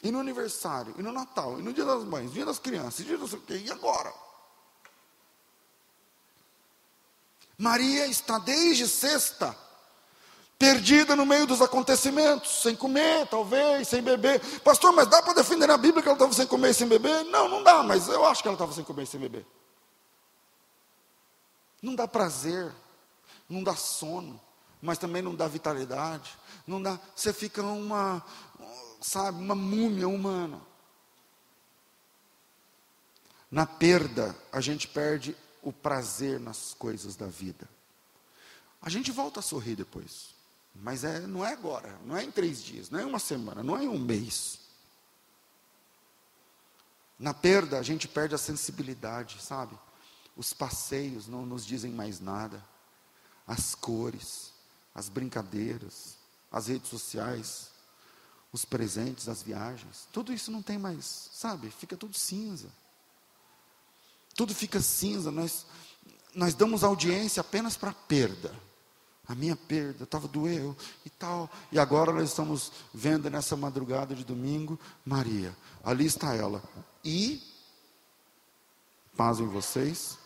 E no aniversário, e no Natal, e no dia das mães, dia das crianças, dia das e agora? Maria está desde sexta perdida no meio dos acontecimentos, sem comer, talvez, sem beber. Pastor, mas dá para defender na Bíblia que ela estava sem comer e sem beber? Não, não dá, mas eu acho que ela estava sem comer e sem beber. Não dá prazer, não dá sono, mas também não dá vitalidade, não dá, você fica uma, sabe, uma múmia humana. Na perda, a gente perde o prazer nas coisas da vida. A gente volta a sorrir depois. Mas é, não é agora, não é em três dias, não é uma semana, não é em um mês. Na perda, a gente perde a sensibilidade, sabe? Os passeios não nos dizem mais nada. As cores, as brincadeiras, as redes sociais, os presentes, as viagens, tudo isso não tem mais, sabe? Fica tudo cinza. Tudo fica cinza. Nós, nós damos audiência apenas para a perda a minha perda, estava doeu e tal. E agora nós estamos vendo nessa madrugada de domingo, Maria, ali está ela. E, pasmem vocês,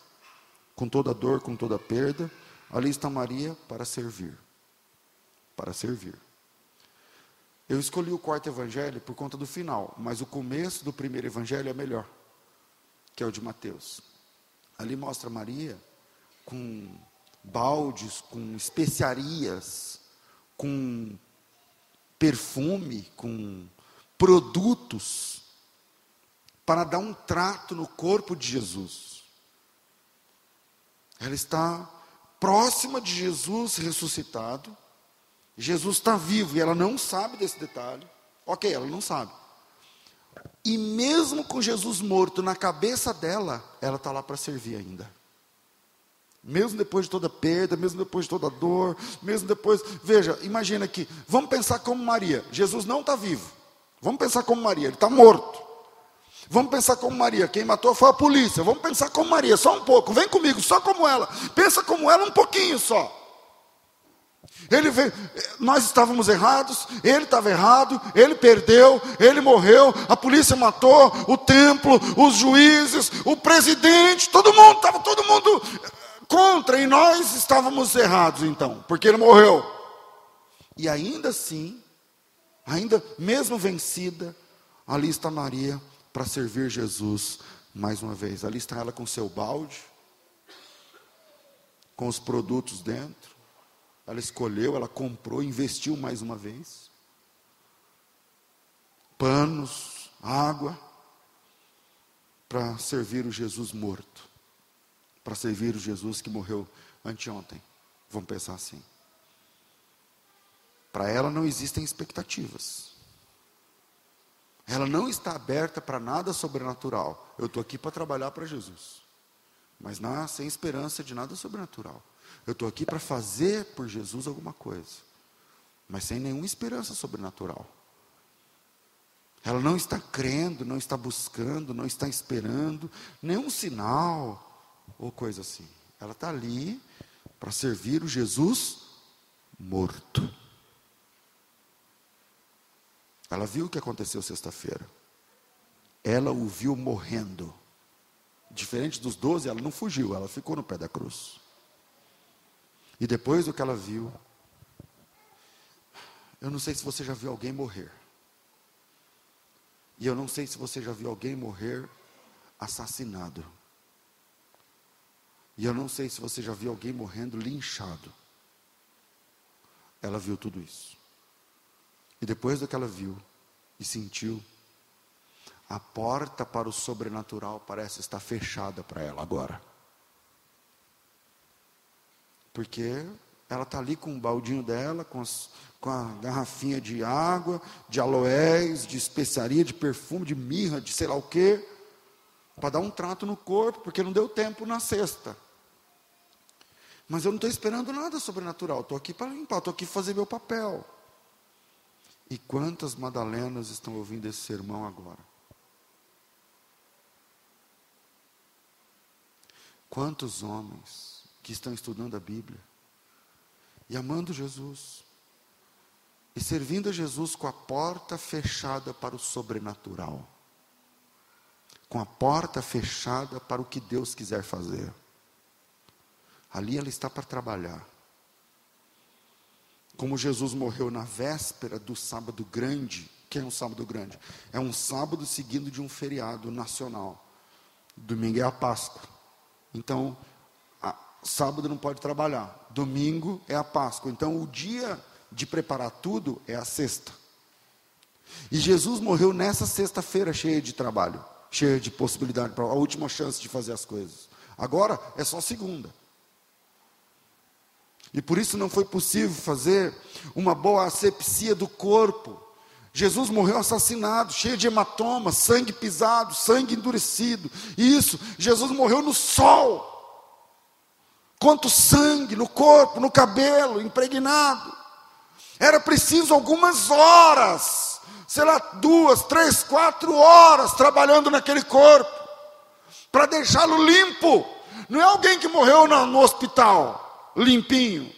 com toda dor, com toda perda, ali está Maria para servir. Para servir. Eu escolhi o quarto evangelho por conta do final, mas o começo do primeiro evangelho é melhor, que é o de Mateus. Ali mostra Maria com baldes com especiarias, com perfume, com produtos, para dar um trato no corpo de Jesus. Ela está próxima de Jesus ressuscitado. Jesus está vivo e ela não sabe desse detalhe. Ok, ela não sabe. E mesmo com Jesus morto na cabeça dela, ela está lá para servir ainda. Mesmo depois de toda perda, mesmo depois de toda dor, mesmo depois. Veja, imagina aqui. Vamos pensar como Maria. Jesus não está vivo. Vamos pensar como Maria, ele está morto. Vamos pensar como Maria. Quem matou foi a polícia. Vamos pensar como Maria, só um pouco. Vem comigo, só como ela. Pensa como ela um pouquinho só. Ele veio, nós estávamos errados, ele estava errado, ele perdeu, ele morreu, a polícia matou, o templo, os juízes, o presidente, todo mundo, estava todo mundo contra e nós estávamos errados então, porque ele morreu. E ainda assim, ainda mesmo vencida, ali está Maria para servir Jesus mais uma vez. Ali está ela com seu balde, com os produtos dentro. Ela escolheu, ela comprou, investiu mais uma vez. Panos, água, para servir o Jesus morto para servir o Jesus que morreu anteontem. Vamos pensar assim. Para ela não existem expectativas. Ela não está aberta para nada sobrenatural. Eu estou aqui para trabalhar para Jesus. Mas sem esperança de nada sobrenatural. Eu estou aqui para fazer por Jesus alguma coisa. Mas sem nenhuma esperança sobrenatural. Ela não está crendo, não está buscando, não está esperando nenhum sinal, ou coisa assim. Ela está ali para servir o Jesus morto. Ela viu o que aconteceu sexta-feira. Ela o viu morrendo. Diferente dos doze, ela não fugiu, ela ficou no pé da cruz. E depois do que ela viu, eu não sei se você já viu alguém morrer. E eu não sei se você já viu alguém morrer assassinado. E eu não sei se você já viu alguém morrendo linchado. Ela viu tudo isso. E depois do que ela viu e sentiu, a porta para o sobrenatural parece estar fechada para ela agora. Porque ela está ali com o baldinho dela, com, as, com a garrafinha de água, de aloés, de especiaria, de perfume, de mirra, de sei lá o quê, para dar um trato no corpo, porque não deu tempo na sexta. Mas eu não estou esperando nada sobrenatural, estou aqui para limpar, estou aqui para fazer meu papel. E quantas Madalenas estão ouvindo esse sermão agora? Quantos homens que estão estudando a Bíblia e amando Jesus e servindo a Jesus com a porta fechada para o sobrenatural, com a porta fechada para o que Deus quiser fazer. Ali ela está para trabalhar. Como Jesus morreu na véspera do sábado grande, que é um sábado grande? É um sábado seguido de um feriado nacional. Domingo é a Páscoa. Então, a, sábado não pode trabalhar. Domingo é a Páscoa. Então, o dia de preparar tudo é a sexta. E Jesus morreu nessa sexta-feira cheia de trabalho, cheia de possibilidade, a última chance de fazer as coisas. Agora é só segunda. E por isso não foi possível fazer uma boa asepsia do corpo. Jesus morreu assassinado, cheio de hematomas, sangue pisado, sangue endurecido. Isso, Jesus morreu no sol. Quanto sangue no corpo, no cabelo, impregnado. Era preciso algumas horas, sei lá, duas, três, quatro horas trabalhando naquele corpo, para deixá-lo limpo. Não é alguém que morreu no, no hospital limpinho.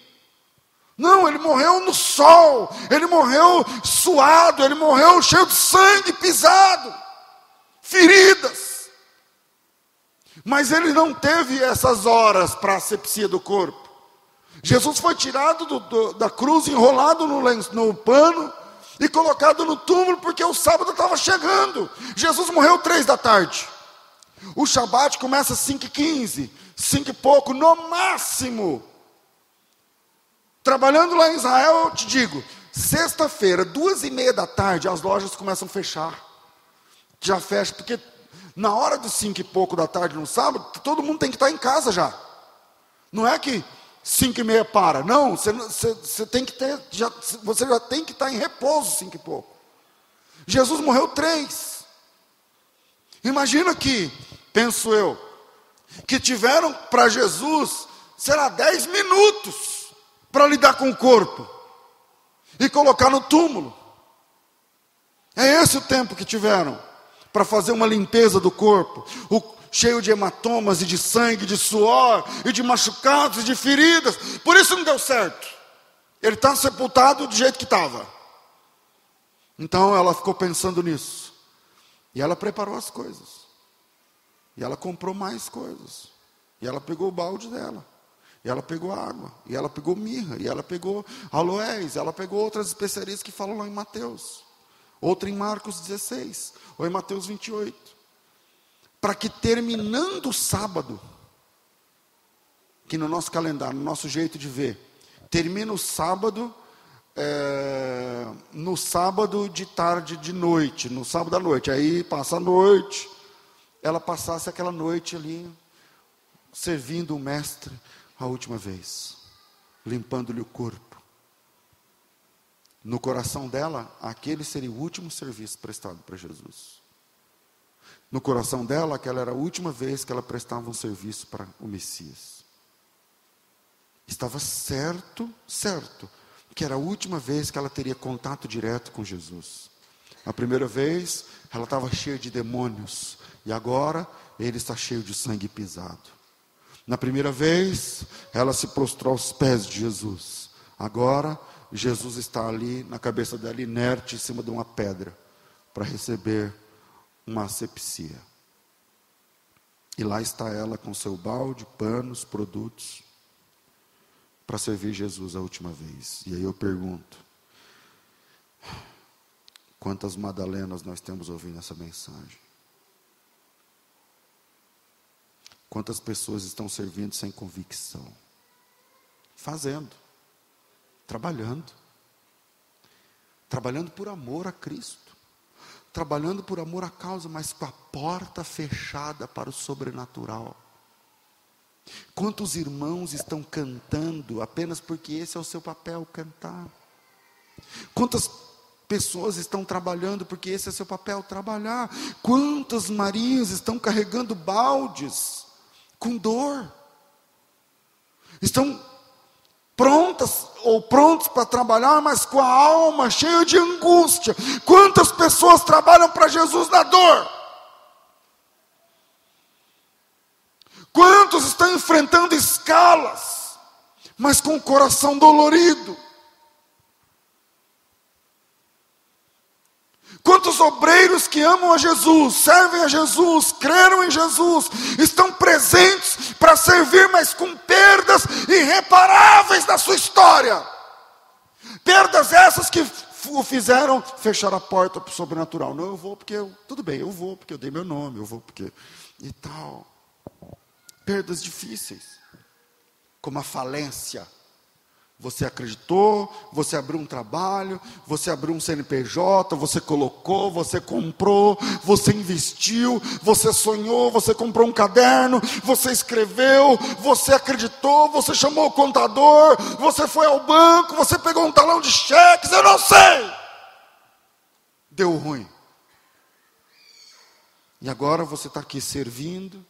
Não, ele morreu no sol, ele morreu suado, ele morreu cheio de sangue, pisado, feridas. Mas ele não teve essas horas para asepsia do corpo. Jesus foi tirado do, do, da cruz, enrolado no, no pano e colocado no túmulo, porque o sábado estava chegando. Jesus morreu três da tarde. O Shabat começa às cinco e quinze, cinco e pouco, no máximo. Trabalhando lá em Israel, eu te digo, sexta-feira, duas e meia da tarde, as lojas começam a fechar. Já fecha, porque na hora dos cinco e pouco da tarde no sábado, todo mundo tem que estar em casa já. Não é que cinco e meia para. Não, você, você, você tem que ter, já, você já tem que estar em repouso cinco e pouco. Jesus morreu três. Imagina que, penso eu, que tiveram para Jesus, será dez minutos para lidar com o corpo e colocar no túmulo. É esse o tempo que tiveram para fazer uma limpeza do corpo, o, cheio de hematomas e de sangue, de suor e de machucados e de feridas. Por isso não deu certo. Ele está sepultado do jeito que estava. Então ela ficou pensando nisso. E ela preparou as coisas. E ela comprou mais coisas. E ela pegou o balde dela. E ela pegou água, e ela pegou mirra, e ela pegou aloés, ela pegou outras especiarias que falam lá em Mateus. Outra em Marcos 16, ou em Mateus 28. Para que terminando o sábado, que no nosso calendário, no nosso jeito de ver, termina o sábado, é, no sábado de tarde, de noite, no sábado à noite. Aí passa a noite, ela passasse aquela noite ali, servindo o mestre, a última vez, limpando-lhe o corpo. No coração dela, aquele seria o último serviço prestado para Jesus. No coração dela, aquela era a última vez que ela prestava um serviço para o Messias. Estava certo, certo, que era a última vez que ela teria contato direto com Jesus. A primeira vez, ela estava cheia de demônios, e agora ele está cheio de sangue pisado. Na primeira vez, ela se prostrou aos pés de Jesus. Agora, Jesus está ali, na cabeça dela, inerte, em cima de uma pedra, para receber uma asepsia. E lá está ela com seu balde, panos, produtos, para servir Jesus a última vez. E aí eu pergunto: quantas Madalenas nós temos ouvindo essa mensagem? Quantas pessoas estão servindo sem convicção? Fazendo, trabalhando, trabalhando por amor a Cristo, trabalhando por amor à causa, mas com a porta fechada para o sobrenatural. Quantos irmãos estão cantando apenas porque esse é o seu papel cantar? Quantas pessoas estão trabalhando porque esse é seu papel trabalhar? Quantas Marias estão carregando baldes com dor. Estão prontas ou prontos para trabalhar, mas com a alma cheia de angústia. Quantas pessoas trabalham para Jesus na dor? Quantos estão enfrentando escalas, mas com o coração dolorido? Quantos obreiros que amam a Jesus, servem a Jesus, creram em Jesus, estão presentes para servir, mas com perdas irreparáveis na sua história. Perdas essas que o fizeram fechar a porta para o sobrenatural. Não, eu vou porque eu, tudo bem, eu vou porque eu dei meu nome, eu vou porque e tal. Perdas difíceis, como a falência você acreditou, você abriu um trabalho, você abriu um CNPJ, você colocou, você comprou, você investiu, você sonhou, você comprou um caderno, você escreveu, você acreditou, você chamou o contador, você foi ao banco, você pegou um talão de cheques, eu não sei. Deu ruim. E agora você está aqui servindo,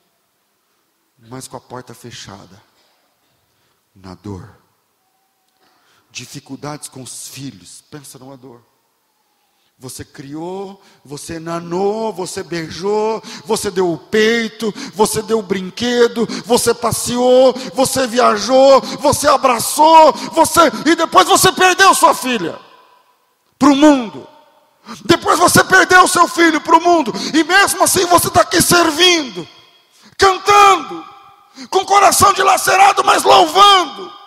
mas com a porta fechada, na dor dificuldades com os filhos. Pensa numa dor. Você criou, você nanou, você beijou, você deu o peito, você deu o brinquedo, você passeou, você viajou, você abraçou, você e depois você perdeu sua filha para o mundo. Depois você perdeu seu filho para o mundo e mesmo assim você está aqui servindo, cantando, com o coração dilacerado, mas louvando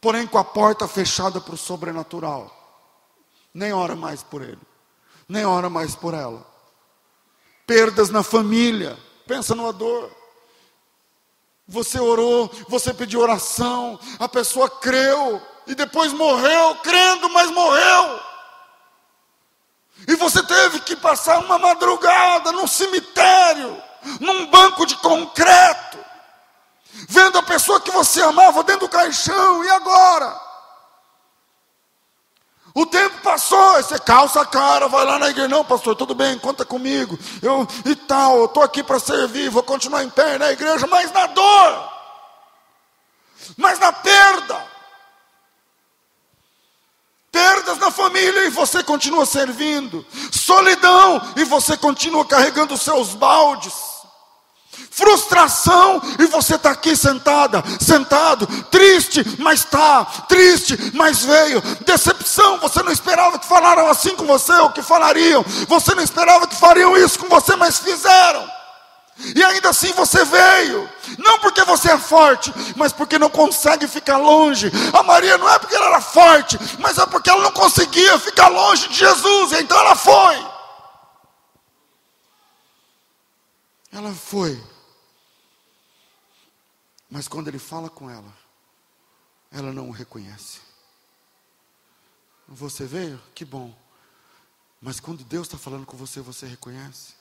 porém com a porta fechada para o sobrenatural. Nem ora mais por ele, nem ora mais por ela. Perdas na família, pensa numa dor. Você orou, você pediu oração, a pessoa creu e depois morreu, crendo, mas morreu. E você teve que passar uma madrugada num cemitério, num banco de concreto, vendo a pessoa que você amava dentro do caixão, e agora? O tempo passou, você calça a cara, vai lá na igreja, não, pastor, tudo bem, conta comigo, eu e tal, eu estou aqui para servir, vou continuar em pé na igreja, mas na dor, mas na perda, perdas na família e você continua servindo, solidão e você continua carregando os seus baldes frustração, e você está aqui sentada, sentado, triste, mas está, triste, mas veio, decepção, você não esperava que falaram assim com você, ou que falariam, você não esperava que fariam isso com você, mas fizeram. E ainda assim você veio, não porque você é forte, mas porque não consegue ficar longe. A Maria não é porque ela era forte, mas é porque ela não conseguia ficar longe de Jesus, então ela foi. Ela foi. Mas quando ele fala com ela, ela não o reconhece. Você veio? Que bom. Mas quando Deus está falando com você, você reconhece?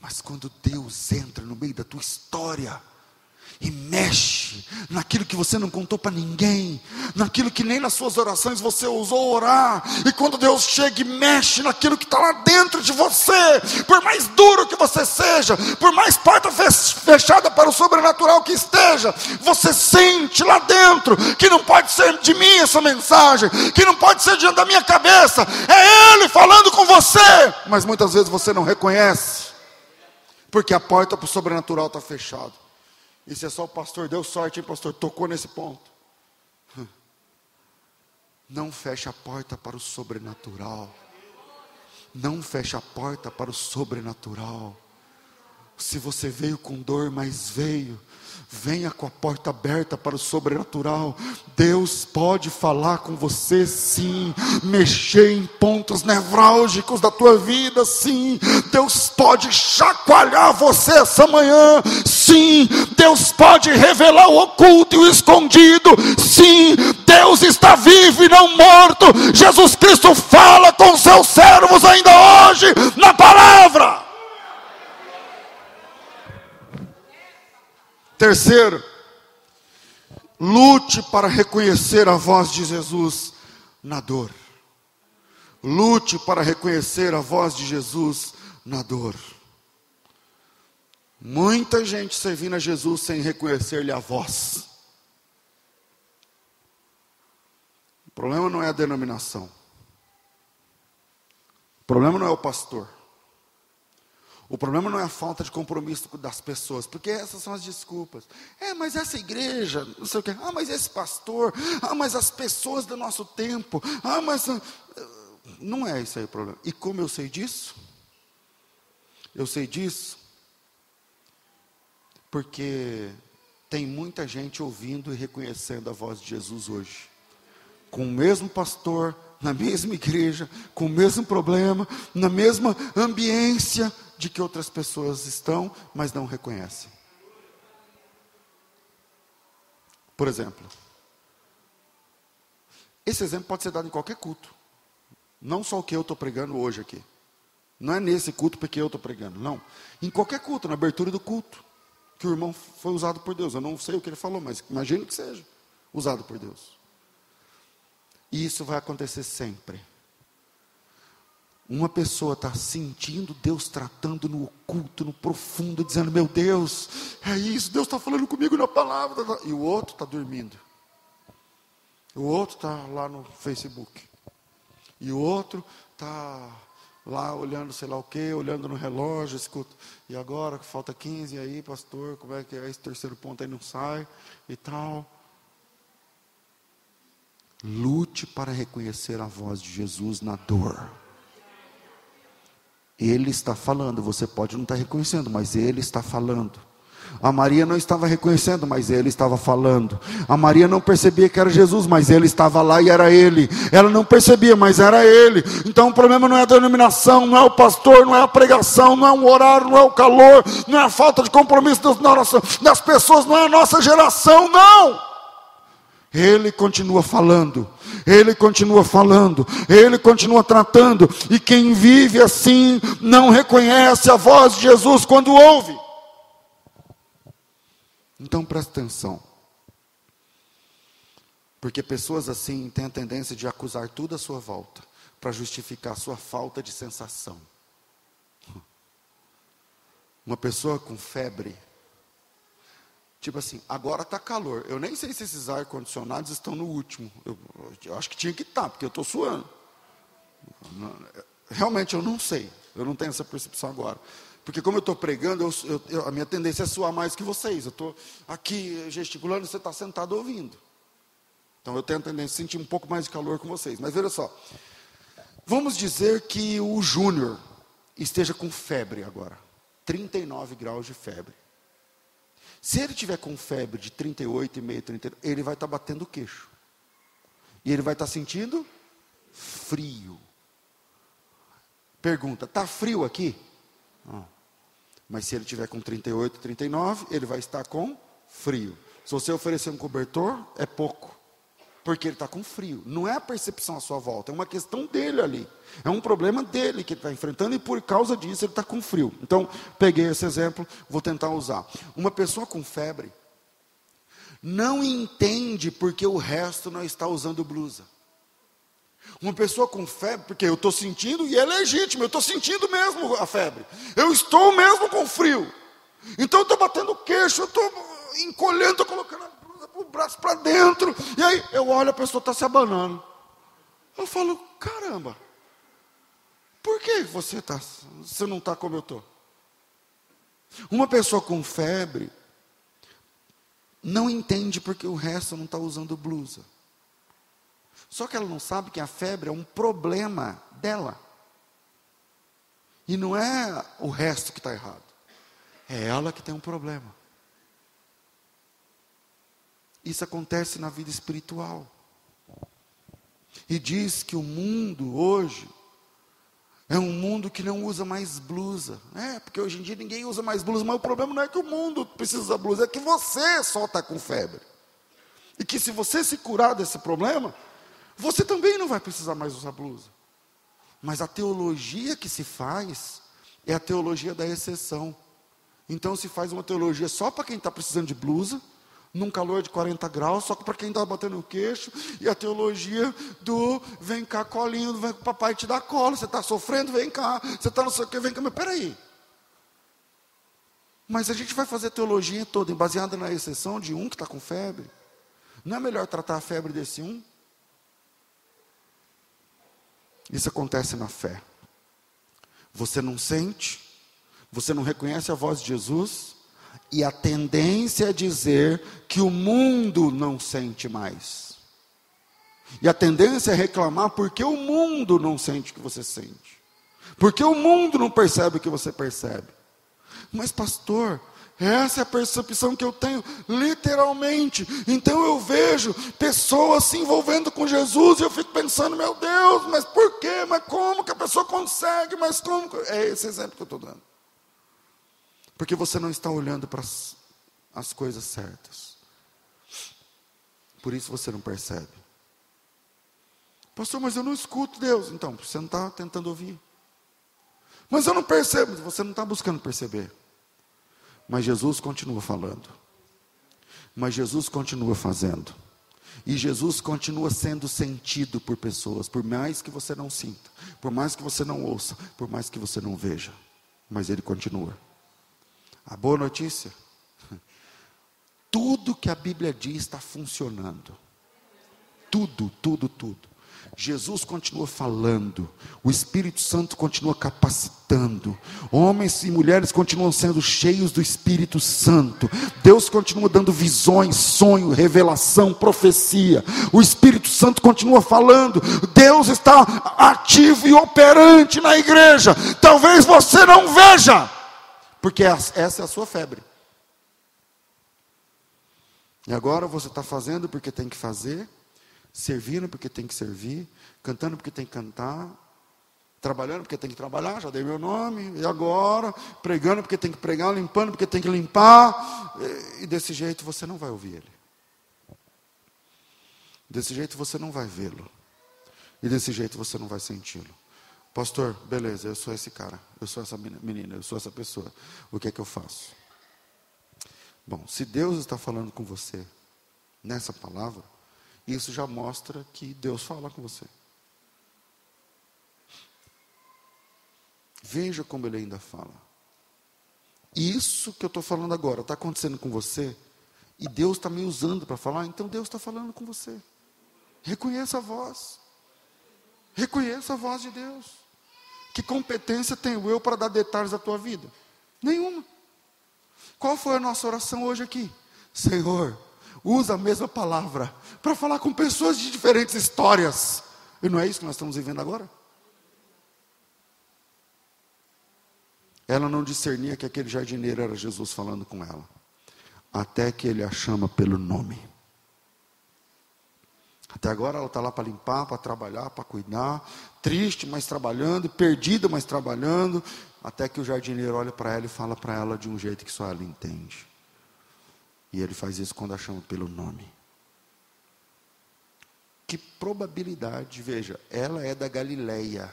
Mas quando Deus entra no meio da tua história, e mexe naquilo que você não contou para ninguém, naquilo que nem nas suas orações você ousou orar, e quando Deus chega e mexe naquilo que está lá dentro de você, por mais duro que você seja, por mais porta fechada para o sobrenatural que esteja, você sente lá dentro que não pode ser de mim essa mensagem, que não pode ser diante da minha cabeça, é Ele falando com você, mas muitas vezes você não reconhece. Porque a porta para o sobrenatural está fechada. Isso é só o pastor, deu sorte, hein, pastor? Tocou nesse ponto. Não feche a porta para o sobrenatural. Não feche a porta para o sobrenatural. Se você veio com dor, mas veio, venha com a porta aberta para o sobrenatural. Deus pode falar com você, sim, mexer em pontos nevrálgicos da tua vida, sim. Deus pode chacoalhar você essa manhã, sim. Deus pode revelar o oculto e o escondido, sim. Deus está vivo e não morto. Jesus Cristo fala com seus servos ainda hoje na palavra. Terceiro, lute para reconhecer a voz de Jesus na dor. Lute para reconhecer a voz de Jesus na dor. Muita gente servindo a Jesus sem reconhecer-lhe a voz. O problema não é a denominação. O problema não é o pastor. O problema não é a falta de compromisso das pessoas, porque essas são as desculpas. É, mas essa igreja, não sei o quê. Ah, mas esse pastor. Ah, mas as pessoas do nosso tempo. Ah, mas. Ah, não é isso aí o problema. E como eu sei disso? Eu sei disso porque tem muita gente ouvindo e reconhecendo a voz de Jesus hoje. Com o mesmo pastor, na mesma igreja, com o mesmo problema, na mesma ambiência, de que outras pessoas estão, mas não reconhecem. Por exemplo, esse exemplo pode ser dado em qualquer culto. Não só o que eu estou pregando hoje aqui. Não é nesse culto porque eu estou pregando, não. Em qualquer culto, na abertura do culto, que o irmão foi usado por Deus. Eu não sei o que ele falou, mas imagino que seja usado por Deus. E isso vai acontecer sempre. Uma pessoa está sentindo Deus tratando no oculto, no profundo, dizendo: Meu Deus, é isso, Deus está falando comigo na palavra. E o outro está dormindo. O outro está lá no Facebook. E o outro está lá olhando sei lá o que, olhando no relógio, escuta. E agora falta 15, e aí, pastor, como é que é? Esse terceiro ponto aí não sai e tal. Lute para reconhecer a voz de Jesus na dor. Ele está falando, você pode não estar reconhecendo, mas ele está falando. A Maria não estava reconhecendo, mas ele estava falando. A Maria não percebia que era Jesus, mas ele estava lá e era ele. Ela não percebia, mas era ele. Então o problema não é a denominação, não é o pastor, não é a pregação, não é o horário, não é o calor, não é a falta de compromisso das pessoas, não é a nossa geração, não. Ele continua falando, ele continua falando, ele continua tratando, e quem vive assim não reconhece a voz de Jesus quando ouve. Então presta atenção, porque pessoas assim têm a tendência de acusar tudo à sua volta, para justificar a sua falta de sensação. Uma pessoa com febre, Tipo assim, agora está calor. Eu nem sei se esses ar-condicionados estão no último. Eu, eu, acho que tinha que estar, tá, porque eu estou suando. Realmente eu não sei. Eu não tenho essa percepção agora. Porque como eu estou pregando, eu, eu, a minha tendência é suar mais que vocês. Eu estou aqui gesticulando, você está sentado ouvindo. Então eu tenho a tendência a sentir um pouco mais de calor com vocês. Mas veja só. Vamos dizer que o Júnior esteja com febre agora. 39 graus de febre. Se ele tiver com febre de 38,5, 30, ele vai estar tá batendo o queixo. E ele vai estar tá sentindo frio. Pergunta: está frio aqui? Não. Mas se ele tiver com 38, 39, ele vai estar com frio. Se você oferecer um cobertor, é pouco porque ele está com frio. Não é a percepção à sua volta, é uma questão dele ali. É um problema dele que ele está enfrentando e por causa disso ele está com frio. Então, peguei esse exemplo, vou tentar usar. Uma pessoa com febre não entende porque o resto não está usando blusa. Uma pessoa com febre, porque eu estou sentindo e é legítimo, eu estou sentindo mesmo a febre. Eu estou mesmo com frio. Então eu estou batendo queixo, eu estou encolhendo, estou colocando a o braço para dentro. E aí eu olho, a pessoa está se abanando. Eu falo, caramba, por que você, tá, você não está como eu estou? Uma pessoa com febre não entende porque o resto não está usando blusa. Só que ela não sabe que a febre é um problema dela. E não é o resto que está errado. É ela que tem um problema. Isso acontece na vida espiritual. E diz que o mundo hoje é um mundo que não usa mais blusa. É, porque hoje em dia ninguém usa mais blusa, mas o problema não é que o mundo precisa blusa, é que você só está com febre. E que se você se curar desse problema, você também não vai precisar mais usar blusa. Mas a teologia que se faz é a teologia da exceção. Então se faz uma teologia só para quem está precisando de blusa, num calor de 40 graus, só que para quem está batendo o queixo, e a teologia do vem cá, colinho, vem com o papai te dar cola, você está sofrendo, vem cá, você está não sei o que, vem cá, mas peraí. Mas a gente vai fazer teologia toda, baseada na exceção de um que está com febre. Não é melhor tratar a febre desse um? Isso acontece na fé. Você não sente, você não reconhece a voz de Jesus, e a tendência é dizer que o mundo não sente mais. E a tendência é reclamar porque o mundo não sente o que você sente. Porque o mundo não percebe o que você percebe. Mas, pastor, essa é a percepção que eu tenho, literalmente. Então eu vejo pessoas se envolvendo com Jesus e eu fico pensando, meu Deus, mas por quê? Mas como que a pessoa consegue? Mas como? É esse exemplo que eu estou dando. Porque você não está olhando para as, as coisas certas. Por isso você não percebe. Pastor, mas eu não escuto Deus. Então, você não está tentando ouvir. Mas eu não percebo. Você não está buscando perceber. Mas Jesus continua falando. Mas Jesus continua fazendo. E Jesus continua sendo sentido por pessoas, por mais que você não sinta, por mais que você não ouça, por mais que você não veja. Mas Ele continua. A boa notícia: *laughs* tudo que a Bíblia diz está funcionando. Tudo, tudo, tudo. Jesus continua falando, o Espírito Santo continua capacitando, homens e mulheres continuam sendo cheios do Espírito Santo, Deus continua dando visões, sonho, revelação, profecia, o Espírito Santo continua falando, Deus está ativo e operante na igreja, talvez você não veja, porque essa é a sua febre. E agora você está fazendo porque tem que fazer, servindo porque tem que servir, cantando porque tem que cantar, trabalhando porque tem que trabalhar, já dei meu nome, e agora, pregando porque tem que pregar, limpando porque tem que limpar, e desse jeito você não vai ouvir ele. Desse jeito você não vai vê-lo. E desse jeito você não vai senti-lo. Pastor, beleza, eu sou esse cara, eu sou essa menina, eu sou essa pessoa. O que é que eu faço? Bom, se Deus está falando com você nessa palavra, isso já mostra que Deus fala com você. Veja como ele ainda fala. Isso que eu estou falando agora está acontecendo com você, e Deus está me usando para falar, então Deus está falando com você. Reconheça a voz. Reconheça a voz de Deus. Que competência tenho eu para dar detalhes da tua vida? Nenhuma. Qual foi a nossa oração hoje aqui? Senhor, usa a mesma palavra para falar com pessoas de diferentes histórias. E não é isso que nós estamos vivendo agora? Ela não discernia que aquele jardineiro era Jesus falando com ela, até que ele a chama pelo nome. Até agora ela está lá para limpar, para trabalhar, para cuidar, triste, mas trabalhando, perdida, mas trabalhando, até que o jardineiro olha para ela e fala para ela de um jeito que só ela entende. E ele faz isso quando a chama pelo nome. Que probabilidade, veja, ela é da Galileia.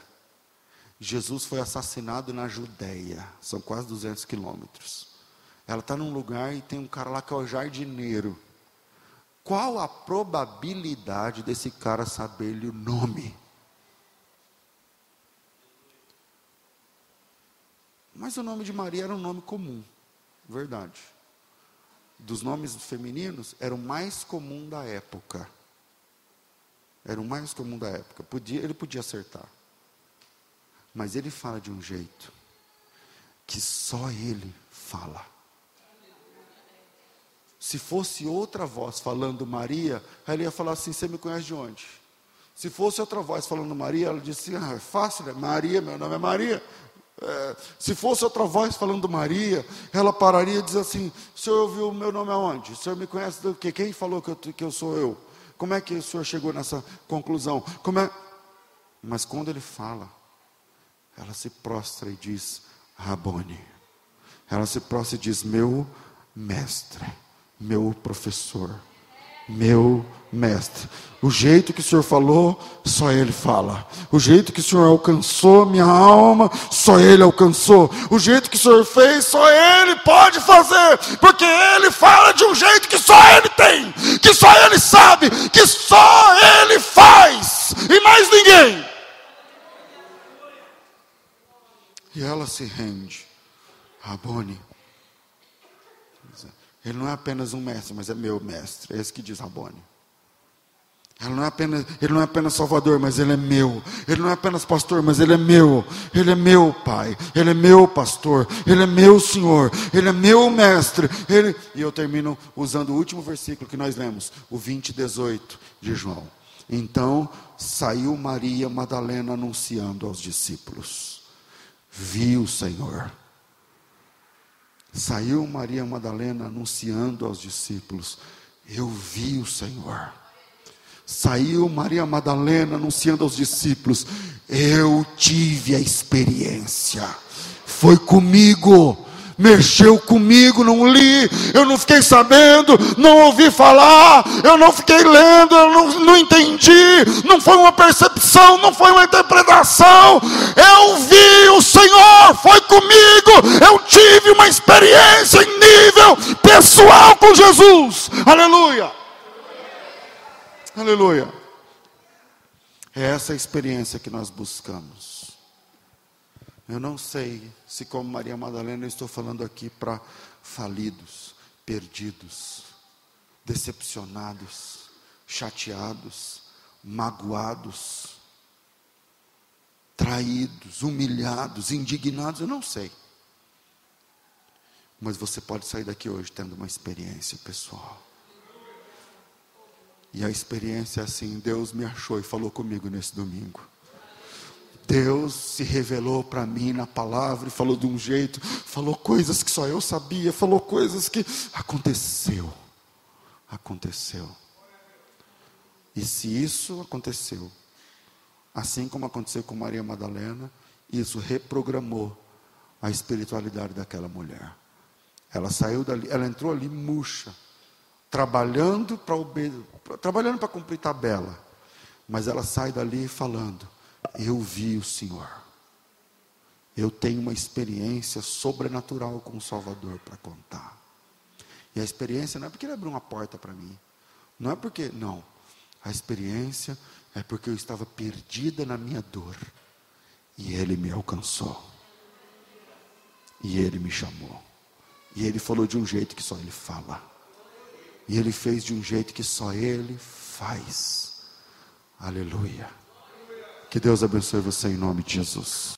Jesus foi assassinado na Judéia, são quase 200 quilômetros. Ela está num lugar e tem um cara lá que é o jardineiro. Qual a probabilidade desse cara saber-lhe o nome? Mas o nome de Maria era um nome comum, verdade. Dos nomes femininos, era o mais comum da época. Era o mais comum da época. Podia, ele podia acertar. Mas ele fala de um jeito. que só Ele fala. Se fosse outra voz falando Maria, ela ia falar assim: Você me conhece de onde? Se fosse outra voz falando Maria, ela disse: Ah, é fácil, né? Maria, meu nome é Maria. É, se fosse outra voz falando Maria, ela pararia e diz assim: O senhor ouviu o meu nome aonde? O senhor me conhece do que? Quem falou que eu, que eu sou eu? Como é que o senhor chegou nessa conclusão? Como é? Mas quando ele fala, ela se prostra e diz: Rabone. Ela se prostra e diz: Meu mestre, meu professor, meu mestre. O jeito que o Senhor falou, só Ele fala. O jeito que o Senhor alcançou minha alma, só Ele alcançou. O jeito que o Senhor fez, só Ele pode fazer. Porque Ele fala de um jeito que só Ele tem, que só Ele sabe, que só Ele faz, e mais ninguém. E ela se rende. Rabone. Ele não é apenas um mestre, mas é meu mestre. É esse que diz Rabone. Ele não, é apenas, ele não é apenas Salvador, mas Ele é meu. Ele não é apenas pastor, mas Ele é meu. Ele é meu Pai. Ele é meu pastor. Ele é meu Senhor. Ele é meu mestre. Ele... E eu termino usando o último versículo que nós lemos, o 20, 18 de João. Então saiu Maria Madalena anunciando aos discípulos: Vi o Senhor. Saiu Maria Madalena anunciando aos discípulos: Eu vi o Senhor. Saiu Maria Madalena anunciando aos discípulos: Eu tive a experiência. Foi comigo mexeu comigo, não li, eu não fiquei sabendo, não ouvi falar, eu não fiquei lendo, eu não, não entendi, não foi uma percepção, não foi uma interpretação, eu vi o Senhor, foi comigo, eu tive uma experiência em nível pessoal com Jesus, aleluia, aleluia. É essa experiência que nós buscamos. Eu não sei se, como Maria Madalena, eu estou falando aqui para falidos, perdidos, decepcionados, chateados, magoados, traídos, humilhados, indignados, eu não sei. Mas você pode sair daqui hoje tendo uma experiência pessoal. E a experiência é assim: Deus me achou e falou comigo nesse domingo. Deus se revelou para mim na palavra e falou de um jeito, falou coisas que só eu sabia, falou coisas que aconteceu. Aconteceu. E se isso aconteceu, assim como aconteceu com Maria Madalena, isso reprogramou a espiritualidade daquela mulher. Ela saiu dali, ela entrou ali murcha, trabalhando para trabalhando para cumprir tabela, mas ela sai dali falando: eu vi o Senhor. Eu tenho uma experiência sobrenatural com o Salvador para contar. E a experiência não é porque ele abriu uma porta para mim. Não é porque, não. A experiência é porque eu estava perdida na minha dor. E ele me alcançou. E ele me chamou. E ele falou de um jeito que só ele fala. E ele fez de um jeito que só ele faz. Aleluia. Que Deus abençoe você em nome de Jesus.